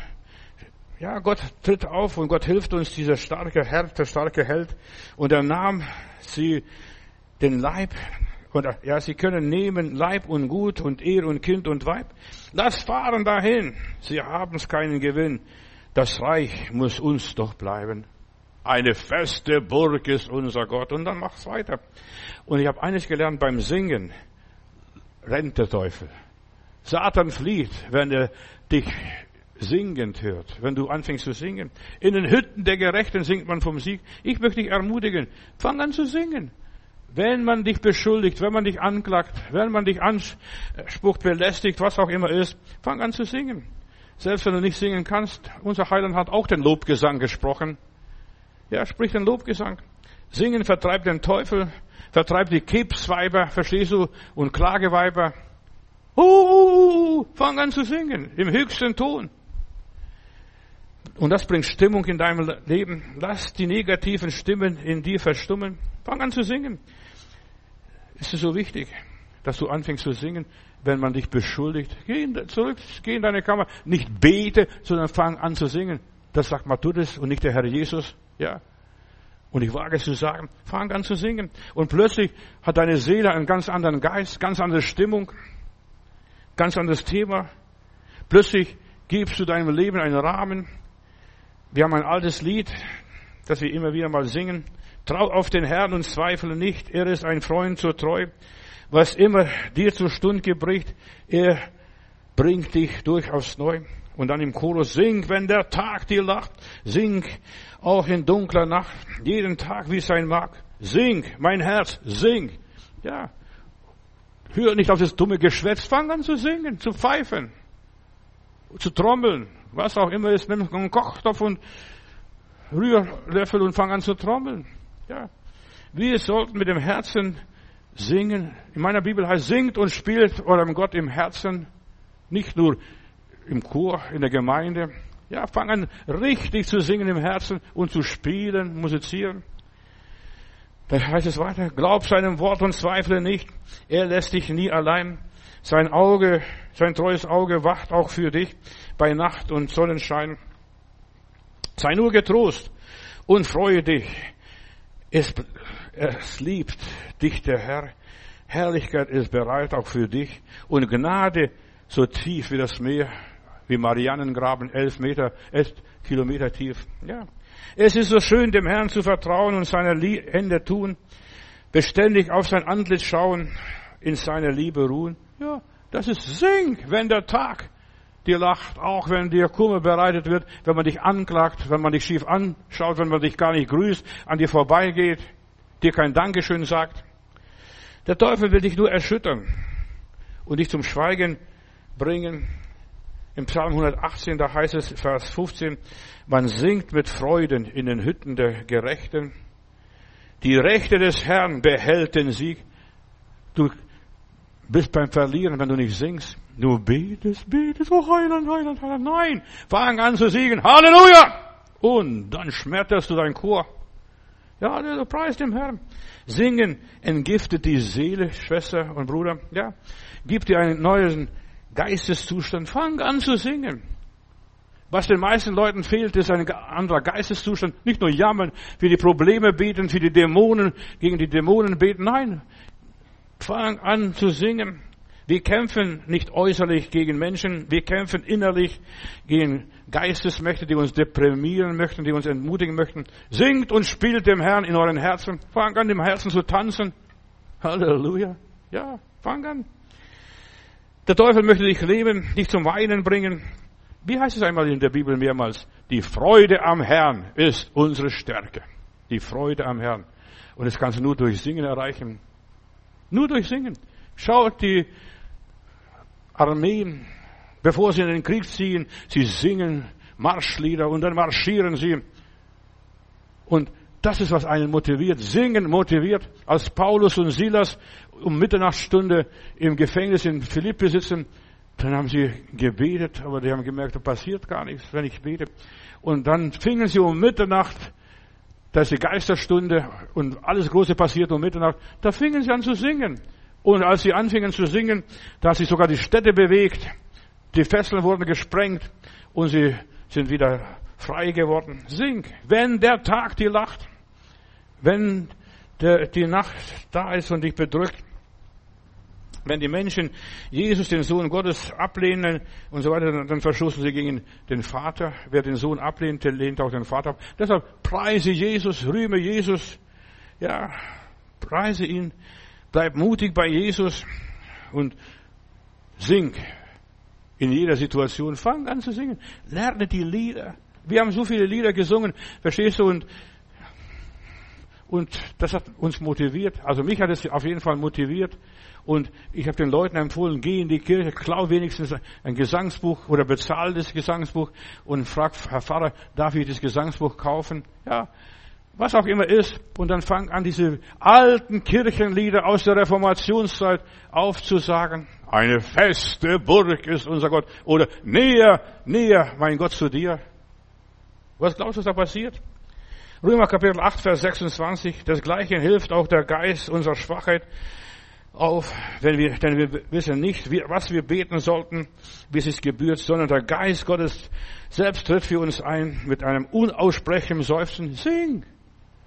Speaker 1: Ja, Gott tritt auf und Gott hilft uns, dieser starke Herr, der starke Held. Und er nahm sie den Leib und ja, sie können nehmen Leib und Gut und Ehe und Kind und Weib. Lass fahren dahin. Sie haben keinen Gewinn. Das Reich muss uns doch bleiben. Eine feste Burg ist unser Gott. Und dann mach's weiter. Und ich habe eines gelernt beim Singen. Rennt der Teufel. Satan flieht, wenn er dich singend hört, wenn du anfängst zu singen. In den Hütten der Gerechten singt man vom Sieg. Ich möchte dich ermutigen, fang an zu singen. Wenn man dich beschuldigt, wenn man dich anklagt, wenn man dich anspucht, belästigt, was auch immer ist, fang an zu singen. Selbst wenn du nicht singen kannst, unser Heiland hat auch den Lobgesang gesprochen. Ja, sprich den Lobgesang. Singen vertreibt den Teufel, vertreibt die Kebsweiber, verstehst du, und Klageweiber. Uh, fang an zu singen, im höchsten Ton. Und das bringt Stimmung in deinem Leben. Lass die negativen Stimmen in dir verstummen. Fang an zu singen. Es ist so wichtig, dass du anfängst zu singen, wenn man dich beschuldigt. Geh zurück, geh in deine Kammer. Nicht bete, sondern fang an zu singen. Das sagt Matthäus und nicht der Herr Jesus. Ja. Und ich wage es zu sagen, fang an zu singen. Und plötzlich hat deine Seele einen ganz anderen Geist, ganz andere Stimmung, ganz anderes Thema. Plötzlich gibst du deinem Leben einen Rahmen. Wir haben ein altes Lied, das wir immer wieder mal singen. Trau auf den Herrn und zweifle nicht, er ist ein Freund zur Treu. Was immer dir zur Stunde bricht, er bringt dich durchaus neu. Und dann im Chorus sing, wenn der Tag dir lacht, sing auch in dunkler Nacht, jeden Tag wie es sein mag. Sing, mein Herz, sing. Ja. Hör nicht auf das dumme Geschwätz, fang an zu singen, zu pfeifen, zu trommeln, was auch immer ist, nimm einen Kochtopf und Rührlöffel und fang an zu trommeln. Ja. Wir sollten mit dem Herzen singen. In meiner Bibel heißt, singt und spielt eurem Gott im Herzen, nicht nur im Chor, in der Gemeinde. Ja, fang an, richtig zu singen im Herzen und zu spielen, musizieren. Da heißt es weiter, glaub seinem Wort und zweifle nicht. Er lässt dich nie allein. Sein Auge, sein treues Auge wacht auch für dich bei Nacht und Sonnenschein. Sei nur getrost und freue dich. Es, es liebt dich der Herr. Herrlichkeit ist bereit auch für dich und Gnade so tief wie das Meer, wie Marianengraben, elf Meter, elf Kilometer tief. Ja. Es ist so schön, dem Herrn zu vertrauen und seine Hände tun, beständig auf sein Antlitz schauen, in seiner Liebe ruhen. Ja, das ist Sing, wenn der Tag dir lacht, auch wenn dir Kummer bereitet wird, wenn man dich anklagt, wenn man dich schief anschaut, wenn man dich gar nicht grüßt, an dir vorbeigeht, dir kein Dankeschön sagt. Der Teufel will dich nur erschüttern und dich zum Schweigen bringen. Im Psalm 118, da heißt es, Vers 15, man singt mit Freuden in den Hütten der Gerechten. Die Rechte des Herrn behält den Sieg. Du bist beim Verlieren, wenn du nicht singst. Du betest, betest, oh Heiland, Heiland, Heiland. Nein, fang an zu singen. Halleluja! Und dann schmetterst du dein Chor. Ja, du preist dem Herrn. Singen entgiftet die Seele, Schwester und Bruder. Ja, gibt dir einen neuen Geisteszustand. Fang an zu singen. Was den meisten Leuten fehlt, ist ein anderer Geisteszustand. Nicht nur jammern, für die Probleme beten, für die Dämonen, gegen die Dämonen beten. Nein, Fang an zu singen. Wir kämpfen nicht äußerlich gegen Menschen, wir kämpfen innerlich gegen Geistesmächte, die uns deprimieren möchten, die uns entmutigen möchten. Singt und spielt dem Herrn in euren Herzen. Fang an, dem Herzen zu tanzen. Halleluja. Ja, fang an. Der Teufel möchte dich leben, dich zum Weinen bringen. Wie heißt es einmal in der Bibel mehrmals? Die Freude am Herrn ist unsere Stärke. Die Freude am Herrn. Und das kannst du nur durch Singen erreichen. Nur durch Singen. Schaut die Armeen, bevor sie in den Krieg ziehen, sie singen Marschlieder und dann marschieren sie. Und das ist, was einen motiviert. Singen motiviert. Als Paulus und Silas um Mitternachtstunde im Gefängnis in Philippi sitzen, dann haben sie gebetet, aber die haben gemerkt, da passiert gar nichts, wenn ich bete. Und dann fingen sie um Mitternacht da ist die Geisterstunde und alles Große passiert um Mitternacht. Da fingen sie an zu singen. Und als sie anfingen zu singen, da hat sich sogar die Städte bewegt. Die Fesseln wurden gesprengt und sie sind wieder frei geworden. Sing, wenn der Tag dir lacht, wenn der, die Nacht da ist und dich bedrückt. Wenn die Menschen Jesus, den Sohn Gottes, ablehnen und so weiter, dann verstoßen sie gegen den Vater. Wer den Sohn ablehnt, der lehnt auch den Vater ab. Deshalb preise Jesus, rühme Jesus. Ja, preise ihn. Bleib mutig bei Jesus und sing in jeder Situation. Fang an zu singen. Lerne die Lieder. Wir haben so viele Lieder gesungen, verstehst du? Und und das hat uns motiviert. Also mich hat es auf jeden Fall motiviert. Und ich habe den Leuten empfohlen, geh in die Kirche, klau wenigstens ein Gesangsbuch oder bezahl das Gesangsbuch und frag, Herr Pfarrer, darf ich das Gesangsbuch kaufen? Ja, was auch immer ist. Und dann fang an, diese alten Kirchenlieder aus der Reformationszeit aufzusagen. Eine feste Burg ist unser Gott. Oder näher, näher, mein Gott, zu dir. Was glaubst du, da passiert? Römer Kapitel 8, Vers 26. Das Gleiche hilft auch der Geist unserer Schwachheit auf, wenn wir, denn wir wissen nicht, was wir beten sollten, wie es sich gebührt, sondern der Geist Gottes selbst tritt für uns ein mit einem unaussprechlichen Seufzen. Sing!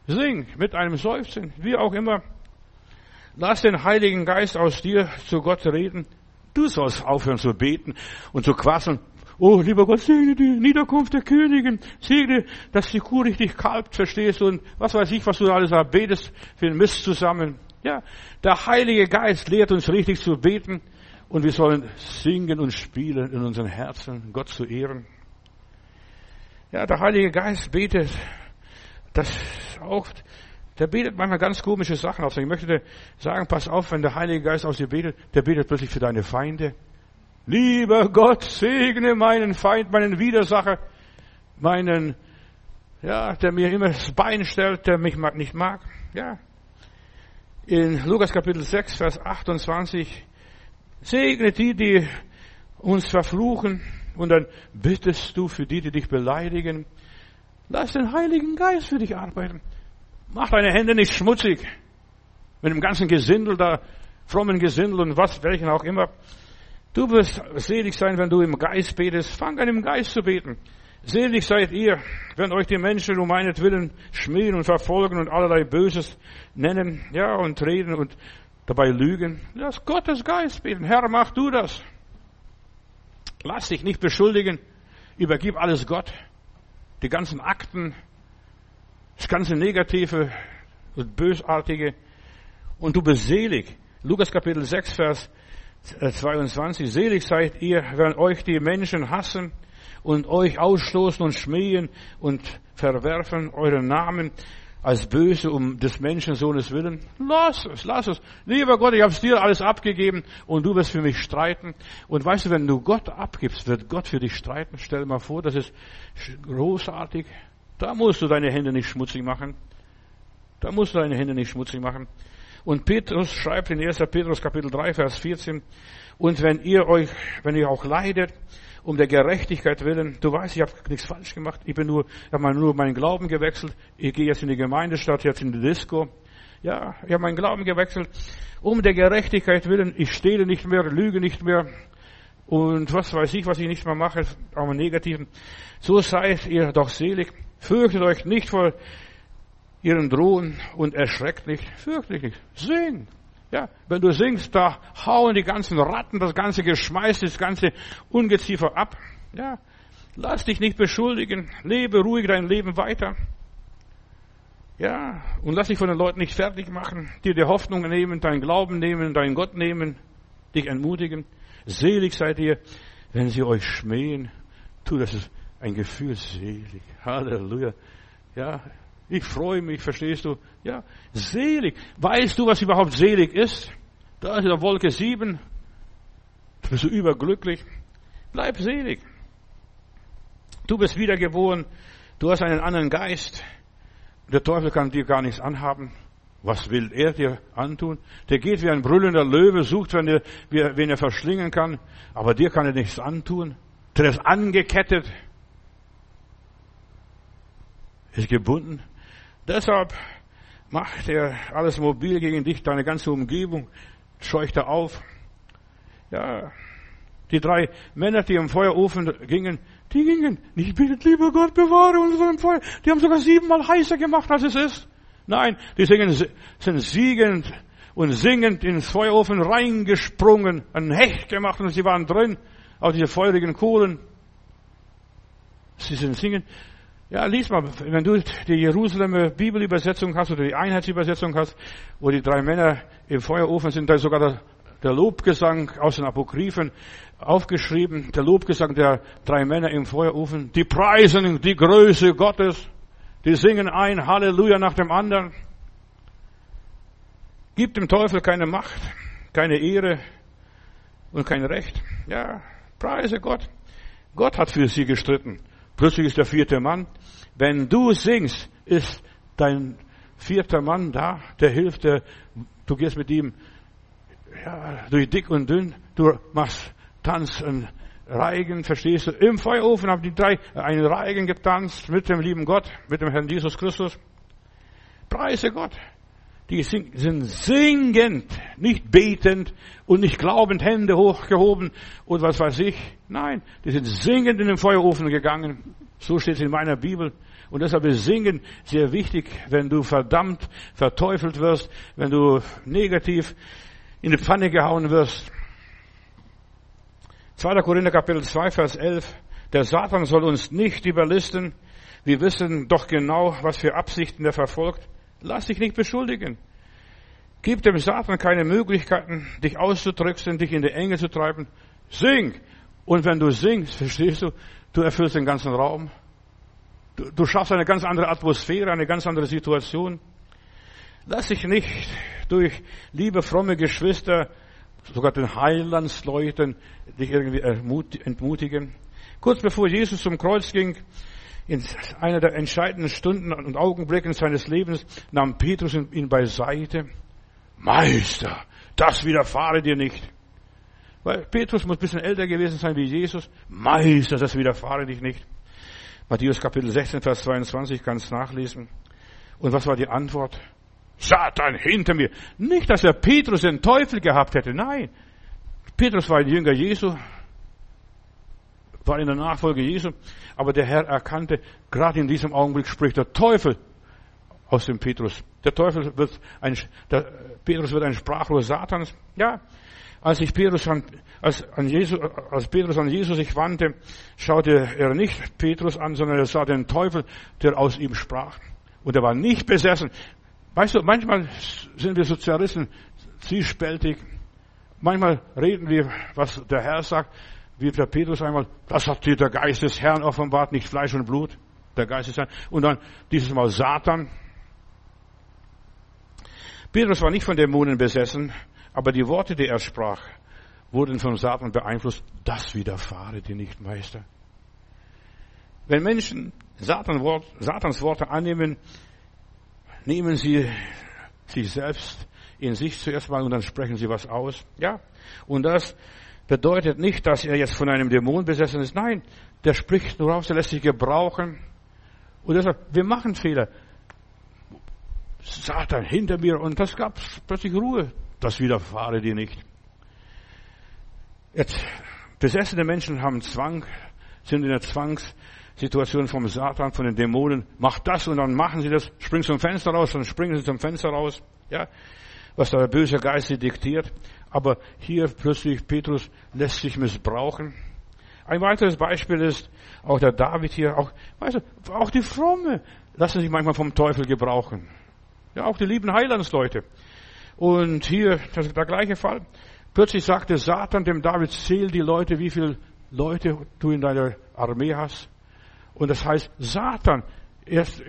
Speaker 1: Sing! Mit einem Seufzen, wie auch immer. Lass den Heiligen Geist aus dir zu Gott reden. Du sollst aufhören zu beten und zu quasseln. Oh, lieber Gott, segne die Niederkunft der Königin. Segne, dass die Kuh richtig kalbt, verstehst du? Und was weiß ich, was du alles da betest für den Mist zusammen. Ja, der Heilige Geist lehrt uns richtig zu beten. Und wir sollen singen und spielen in unseren Herzen, Gott zu ehren. Ja, der Heilige Geist betet, das auch, der betet manchmal ganz komische Sachen auf. Ich möchte dir sagen, pass auf, wenn der Heilige Geist aus dir betet, der betet plötzlich für deine Feinde. Lieber Gott, segne meinen Feind, meinen Widersacher, meinen, ja, der mir immer das Bein stellt, der mich nicht mag. Ja. In Lukas Kapitel 6, Vers 28, segne die, die uns verfluchen, und dann bittest du für die, die dich beleidigen. Lass den Heiligen Geist für dich arbeiten. Mach deine Hände nicht schmutzig. Mit dem ganzen Gesindel da, frommen Gesindel und was, welchen auch immer. Du wirst selig sein, wenn du im Geist betest. Fang an, im Geist zu beten. Selig seid ihr, wenn euch die Menschen um meinetwillen schmähen und verfolgen und allerlei Böses nennen, ja, und reden und dabei lügen. Lass Gottes Geist beten. Herr, mach du das. Lass dich nicht beschuldigen. Übergib alles Gott. Die ganzen Akten, das ganze Negative und Bösartige. Und du bist selig. Lukas Kapitel 6, Vers 22, selig seid ihr, wenn euch die Menschen hassen und euch ausstoßen und schmähen und verwerfen euren Namen als böse um des Menschensohnes willen. Lass es, lass es. Lieber Gott, ich habe es dir alles abgegeben und du wirst für mich streiten. Und weißt du, wenn du Gott abgibst, wird Gott für dich streiten. Stell mal vor, das ist großartig. Da musst du deine Hände nicht schmutzig machen. Da musst du deine Hände nicht schmutzig machen. Und Petrus schreibt in 1. Petrus Kapitel 3, Vers 14, und wenn ihr euch, wenn ihr auch leidet, um der Gerechtigkeit willen, du weißt, ich habe nichts falsch gemacht, ich bin nur, ich habe nur meinen Glauben gewechselt, ich gehe jetzt in die Gemeindestadt, jetzt in die Disco, ja, ich habe meinen Glauben gewechselt, um der Gerechtigkeit willen, ich stehle nicht mehr, lüge nicht mehr, und was weiß ich, was ich nicht mehr mache, auch im Negativen. So seid ihr doch selig. Fürchtet euch nicht vor ihren Drohen und erschreckt nicht, fürchtet nicht. Sing. Ja, wenn du singst, da hauen die ganzen Ratten, das ganze Geschmeiß, das ganze Ungeziefer ab. Ja, lass dich nicht beschuldigen. Lebe ruhig dein Leben weiter. Ja, und lass dich von den Leuten nicht fertig machen, dir die Hoffnung nehmen, deinen Glauben nehmen, deinen Gott nehmen, dich entmutigen. Selig seid ihr, wenn sie euch schmähen. Tu, das ist ein Gefühl selig. Halleluja. Ja, ich freue mich, verstehst du? Ja, selig. Weißt du, was überhaupt selig ist? Da ist in der Wolke sieben. Du bist überglücklich. Bleib selig. Du bist wiedergeboren. Du hast einen anderen Geist. Der Teufel kann dir gar nichts anhaben. Was will er dir antun? Der geht wie ein brüllender Löwe, sucht, wenn er, wen er verschlingen kann. Aber dir kann er nichts antun. Der ist angekettet. Ist gebunden. Deshalb macht er alles mobil gegen dich, deine ganze Umgebung, scheucht er auf. Ja, die drei Männer, die im Feuerofen gingen, die gingen nicht bittet, lieber Gott, bewahre uns vor dem Feuer. Die haben sogar siebenmal heißer gemacht, als es ist. Nein, die singen, sind siegend und singend ins Feuerofen reingesprungen, ein Hecht gemacht und sie waren drin, auf diese feurigen Kohlen. Sie sind singen. Ja, lies mal, wenn du die Jerusalemer Bibelübersetzung hast oder die Einheitsübersetzung hast, wo die drei Männer im Feuerofen sind, da ist sogar der, Lobgesang aus den Apokryphen aufgeschrieben, der Lobgesang der drei Männer im Feuerofen, die preisen die Größe Gottes, die singen ein Halleluja nach dem anderen. Gibt dem Teufel keine Macht, keine Ehre und kein Recht. Ja, preise Gott. Gott hat für sie gestritten. Plötzlich ist der vierte Mann. Wenn du singst, ist dein vierter Mann da, der hilft dir. Du gehst mit ihm ja, durch dick und dünn. Du machst Tanz und Reigen, verstehst du? Im Feuerofen haben die drei einen Reigen getanzt mit dem lieben Gott, mit dem Herrn Jesus Christus. Preise Gott. Die sind singend, nicht betend und nicht glaubend, Hände hochgehoben und was weiß ich. Nein, die sind singend in den Feuerofen gegangen. So steht es in meiner Bibel. Und deshalb ist Singen sehr wichtig, wenn du verdammt, verteufelt wirst, wenn du negativ in die Pfanne gehauen wirst. 2. Korinther Kapitel 2, Vers 11. Der Satan soll uns nicht überlisten. Wir wissen doch genau, was für Absichten er verfolgt. Lass dich nicht beschuldigen. Gib dem Satan keine Möglichkeiten, dich auszudrücken, dich in die Enge zu treiben. Sing! Und wenn du singst, verstehst du, du erfüllst den ganzen Raum. Du, du schaffst eine ganz andere Atmosphäre, eine ganz andere Situation. Lass dich nicht durch liebe, fromme Geschwister, sogar den Heilandsleuten, dich irgendwie entmutigen. Kurz bevor Jesus zum Kreuz ging, in einer der entscheidenden Stunden und Augenblicken seines Lebens nahm Petrus ihn beiseite. Meister, das widerfahre dir nicht. Weil Petrus muss ein bisschen älter gewesen sein wie Jesus. Meister, das widerfahre dich nicht. Matthäus Kapitel 16, Vers 22 kannst nachlesen. Und was war die Antwort? Satan hinter mir. Nicht, dass er Petrus den Teufel gehabt hätte. Nein. Petrus war ein Jünger Jesu war in der Nachfolge Jesu, aber der Herr erkannte, gerade in diesem Augenblick spricht der Teufel aus dem Petrus. Der Teufel wird ein, der Petrus wird ein Sprachrohr Satans. Ja, als ich Petrus an, als, an Jesus, als Petrus an Jesus sich wandte, schaute er nicht Petrus an, sondern er sah den Teufel, der aus ihm sprach. Und er war nicht besessen. Weißt du, manchmal sind wir Sozialisten zwiespältig. Manchmal reden wir, was der Herr sagt, wie der Petrus einmal, das hat dir der Geist des Herrn offenbart, nicht Fleisch und Blut, der Geist des Herrn. Und dann dieses Mal Satan. Petrus war nicht von Dämonen besessen, aber die Worte, die er sprach, wurden von Satan beeinflusst. Das widerfahre dir nicht, Meister. Wenn Menschen Satans, Wort, Satans Worte annehmen, nehmen sie sich selbst in sich zuerst mal und dann sprechen sie was aus. Ja. Und das bedeutet nicht, dass er jetzt von einem Dämon besessen ist. Nein, der spricht nur aus, der lässt sich gebrauchen. Und deshalb, wir machen Fehler. Satan hinter mir und das gab plötzlich Ruhe. Das widerfahre dir nicht. Jetzt, besessene Menschen haben Zwang, sind in der Zwangssituation vom Satan, von den Dämonen. Mach das und dann machen sie das, springen zum Fenster raus, dann springen sie zum Fenster raus. Ja, was der böse Geist sie diktiert. Aber hier plötzlich Petrus lässt sich missbrauchen. Ein weiteres Beispiel ist auch der David hier, auch, weißt du, auch die Fromme lassen sich manchmal vom Teufel gebrauchen. Ja, auch die lieben Heilandsleute. Und hier, das ist der gleiche Fall. Plötzlich sagte Satan dem David, zähl die Leute, wie viele Leute du in deiner Armee hast. Und das heißt, Satan, 1.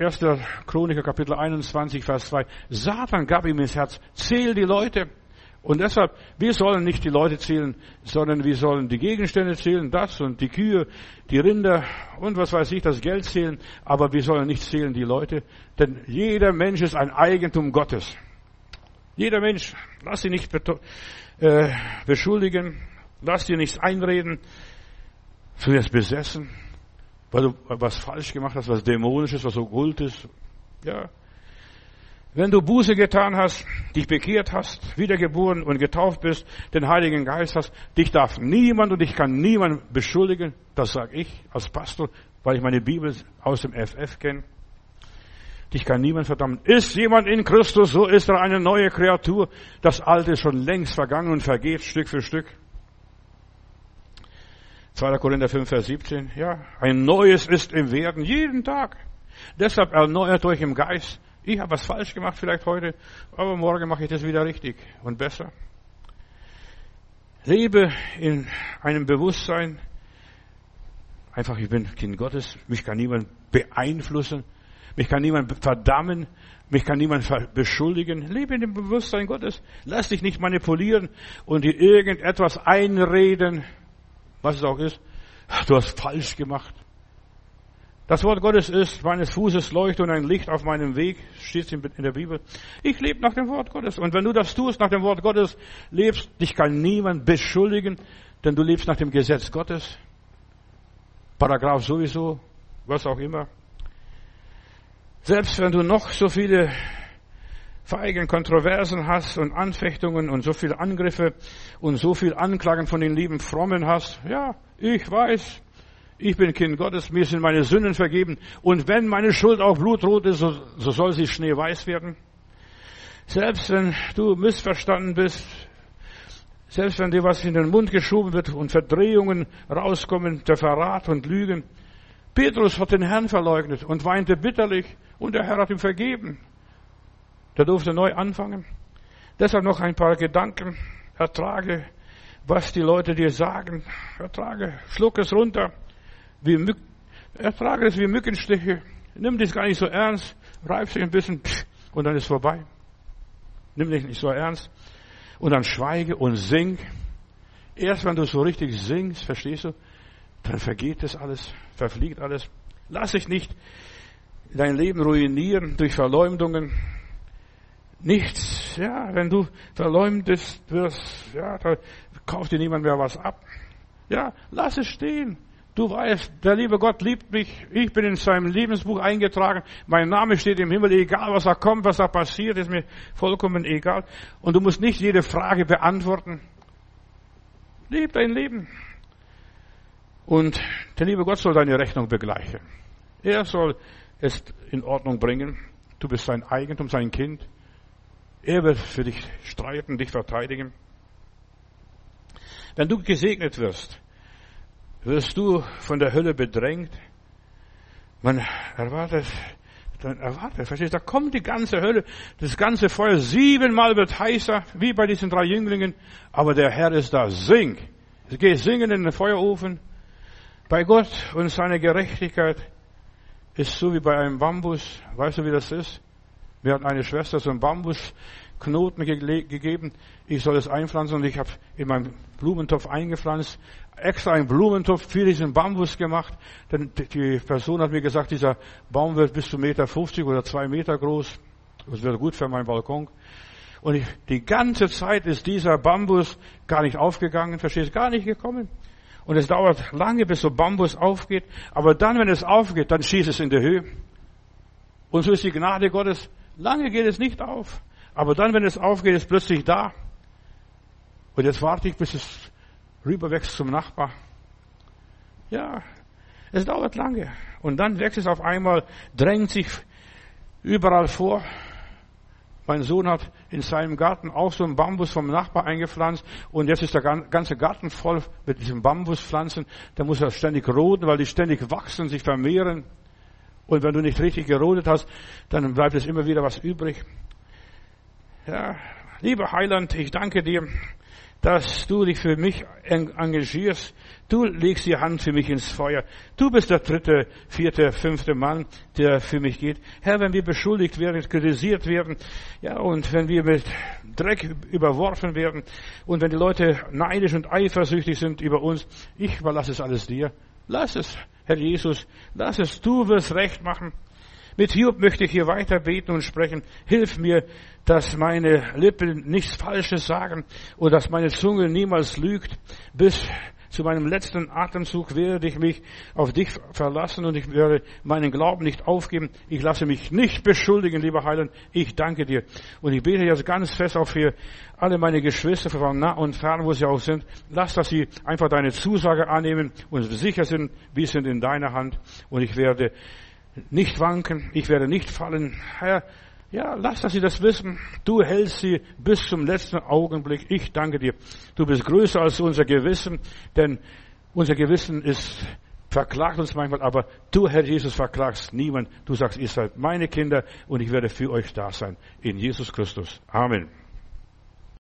Speaker 1: Chroniker Kapitel 21, Vers 2, Satan gab ihm ins Herz, zähl die Leute. Und deshalb, wir sollen nicht die Leute zählen, sondern wir sollen die Gegenstände zählen, das und die Kühe, die Rinder und was weiß ich, das Geld zählen, aber wir sollen nicht zählen die Leute, denn jeder Mensch ist ein Eigentum Gottes. Jeder Mensch, lass sie nicht äh, beschuldigen, lass dir nichts einreden, du wirst besessen, weil du was falsch gemacht hast, was dämonisches, was okkultes, ja, wenn du Buße getan hast, dich bekehrt hast, wiedergeboren und getauft bist, den Heiligen Geist hast, dich darf niemand und ich kann niemand beschuldigen. Das sage ich als Pastor, weil ich meine Bibel aus dem FF kenne. Dich kann niemand verdammen. Ist jemand in Christus, so ist er eine neue Kreatur. Das Alte ist schon längst vergangen und vergeht Stück für Stück. 2. Korinther 5, Vers 17. Ja, ein Neues ist im Werden, jeden Tag. Deshalb erneuert euch im Geist. Ich habe was falsch gemacht vielleicht heute, aber morgen mache ich das wieder richtig und besser. Lebe in einem Bewusstsein, einfach ich bin Kind Gottes, mich kann niemand beeinflussen, mich kann niemand verdammen, mich kann niemand beschuldigen. Lebe in dem Bewusstsein Gottes. Lass dich nicht manipulieren und dir irgendetwas einreden, was es auch ist. Du hast falsch gemacht. Das Wort Gottes ist meines Fußes Leuchte und ein Licht auf meinem Weg, steht in der Bibel. Ich lebe nach dem Wort Gottes. Und wenn du das tust, nach dem Wort Gottes lebst, dich kann niemand beschuldigen, denn du lebst nach dem Gesetz Gottes. Paragraph sowieso, was auch immer. Selbst wenn du noch so viele feigen Kontroversen hast und Anfechtungen und so viele Angriffe und so viel Anklagen von den lieben Frommen hast, ja, ich weiß, ich bin Kind Gottes, mir sind meine Sünden vergeben und wenn meine Schuld auch blutrot ist, so, so soll sie schneeweiß werden. Selbst wenn du missverstanden bist, selbst wenn dir was in den Mund geschoben wird und Verdrehungen rauskommen, der Verrat und Lügen, Petrus hat den Herrn verleugnet und weinte bitterlich und der Herr hat ihm vergeben. Der durfte neu anfangen. Deshalb noch ein paar Gedanken. Ertrage, was die Leute dir sagen. Ertrage, schluck es runter. Wie Mück, ertrage es wie Mückenstiche. Nimm das gar nicht so ernst. Reib sich ein bisschen und dann ist vorbei. Nimm dich nicht so ernst. Und dann schweige und sing. Erst wenn du so richtig singst, verstehst du, dann vergeht das alles, verfliegt alles. Lass dich nicht dein Leben ruinieren durch Verleumdungen. Nichts, ja, wenn du verleumdet wirst, ja, da kauft dir niemand mehr was ab. Ja, lass es stehen. Du weißt, der liebe Gott liebt mich. Ich bin in seinem Lebensbuch eingetragen. Mein Name steht im Himmel. Egal, was da kommt, was da passiert, ist mir vollkommen egal. Und du musst nicht jede Frage beantworten. Leb dein Leben. Und der liebe Gott soll deine Rechnung begleichen. Er soll es in Ordnung bringen. Du bist sein Eigentum, sein Kind. Er wird für dich streiten, dich verteidigen. Wenn du gesegnet wirst, wirst du von der Hölle bedrängt. Man erwartet, dann erwartet, verstehst du, da kommt die ganze Hölle, das ganze Feuer, siebenmal wird heißer, wie bei diesen drei Jünglingen, aber der Herr ist da, sing. Geh singen in den Feuerofen, bei Gott und seine Gerechtigkeit ist so wie bei einem Bambus. Weißt du, wie das ist? Mir hat eine Schwester so einen Bambusknoten gegeben. Ich soll es einpflanzen und ich habe in meinem Blumentopf eingepflanzt. Extra einen Blumentopf für diesen Bambus gemacht. Denn die Person hat mir gesagt, dieser Baum wird bis zu Meter 50 oder zwei Meter groß. Das wird gut für meinen Balkon. Und ich, die ganze Zeit ist dieser Bambus gar nicht aufgegangen, verstehst, gar nicht gekommen. Und es dauert lange, bis so Bambus aufgeht. Aber dann, wenn es aufgeht, dann schießt es in die Höhe. Und so ist die Gnade Gottes. Lange geht es nicht auf. Aber dann, wenn es aufgeht, ist plötzlich da. Und jetzt warte ich, bis es rüberwächst zum Nachbar. Ja, es dauert lange. Und dann wächst es auf einmal, drängt sich überall vor. Mein Sohn hat in seinem Garten auch so einen Bambus vom Nachbar eingepflanzt und jetzt ist der ganze Garten voll mit diesen Bambuspflanzen. Da muss er ständig roden, weil die ständig wachsen, sich vermehren. Und wenn du nicht richtig gerodet hast, dann bleibt es immer wieder was übrig. Ja, lieber Heiland, ich danke dir, dass du dich für mich engagierst. Du legst die Hand für mich ins Feuer. Du bist der dritte, vierte, fünfte Mann, der für mich geht. Herr, wenn wir beschuldigt werden, kritisiert werden, ja, und wenn wir mit Dreck überworfen werden, und wenn die Leute neidisch und eifersüchtig sind über uns, ich überlasse es alles dir. Lass es, Herr Jesus, lass es, du wirst recht machen. Mit Hiob möchte ich hier weiter beten und sprechen. Hilf mir, dass meine Lippen nichts Falsches sagen und dass meine Zunge niemals lügt. Bis zu meinem letzten Atemzug werde ich mich auf dich verlassen und ich werde meinen Glauben nicht aufgeben. Ich lasse mich nicht beschuldigen, lieber Heiland. Ich danke dir. Und ich bete jetzt ganz fest auch für alle meine Geschwister von nah und fern, wo sie auch sind. Lass, dass sie einfach deine Zusage annehmen und sicher sind, wir sind in deiner Hand. Und ich werde nicht wanken, ich werde nicht fallen. Herr, ja, lass, dass sie das wissen. Du hältst sie bis zum letzten Augenblick. Ich danke dir. Du bist größer als unser Gewissen, denn unser Gewissen ist verklagt uns manchmal, aber du, Herr Jesus, verklagst niemand. Du sagst, ihr seid meine Kinder und ich werde für euch da sein. In Jesus Christus. Amen.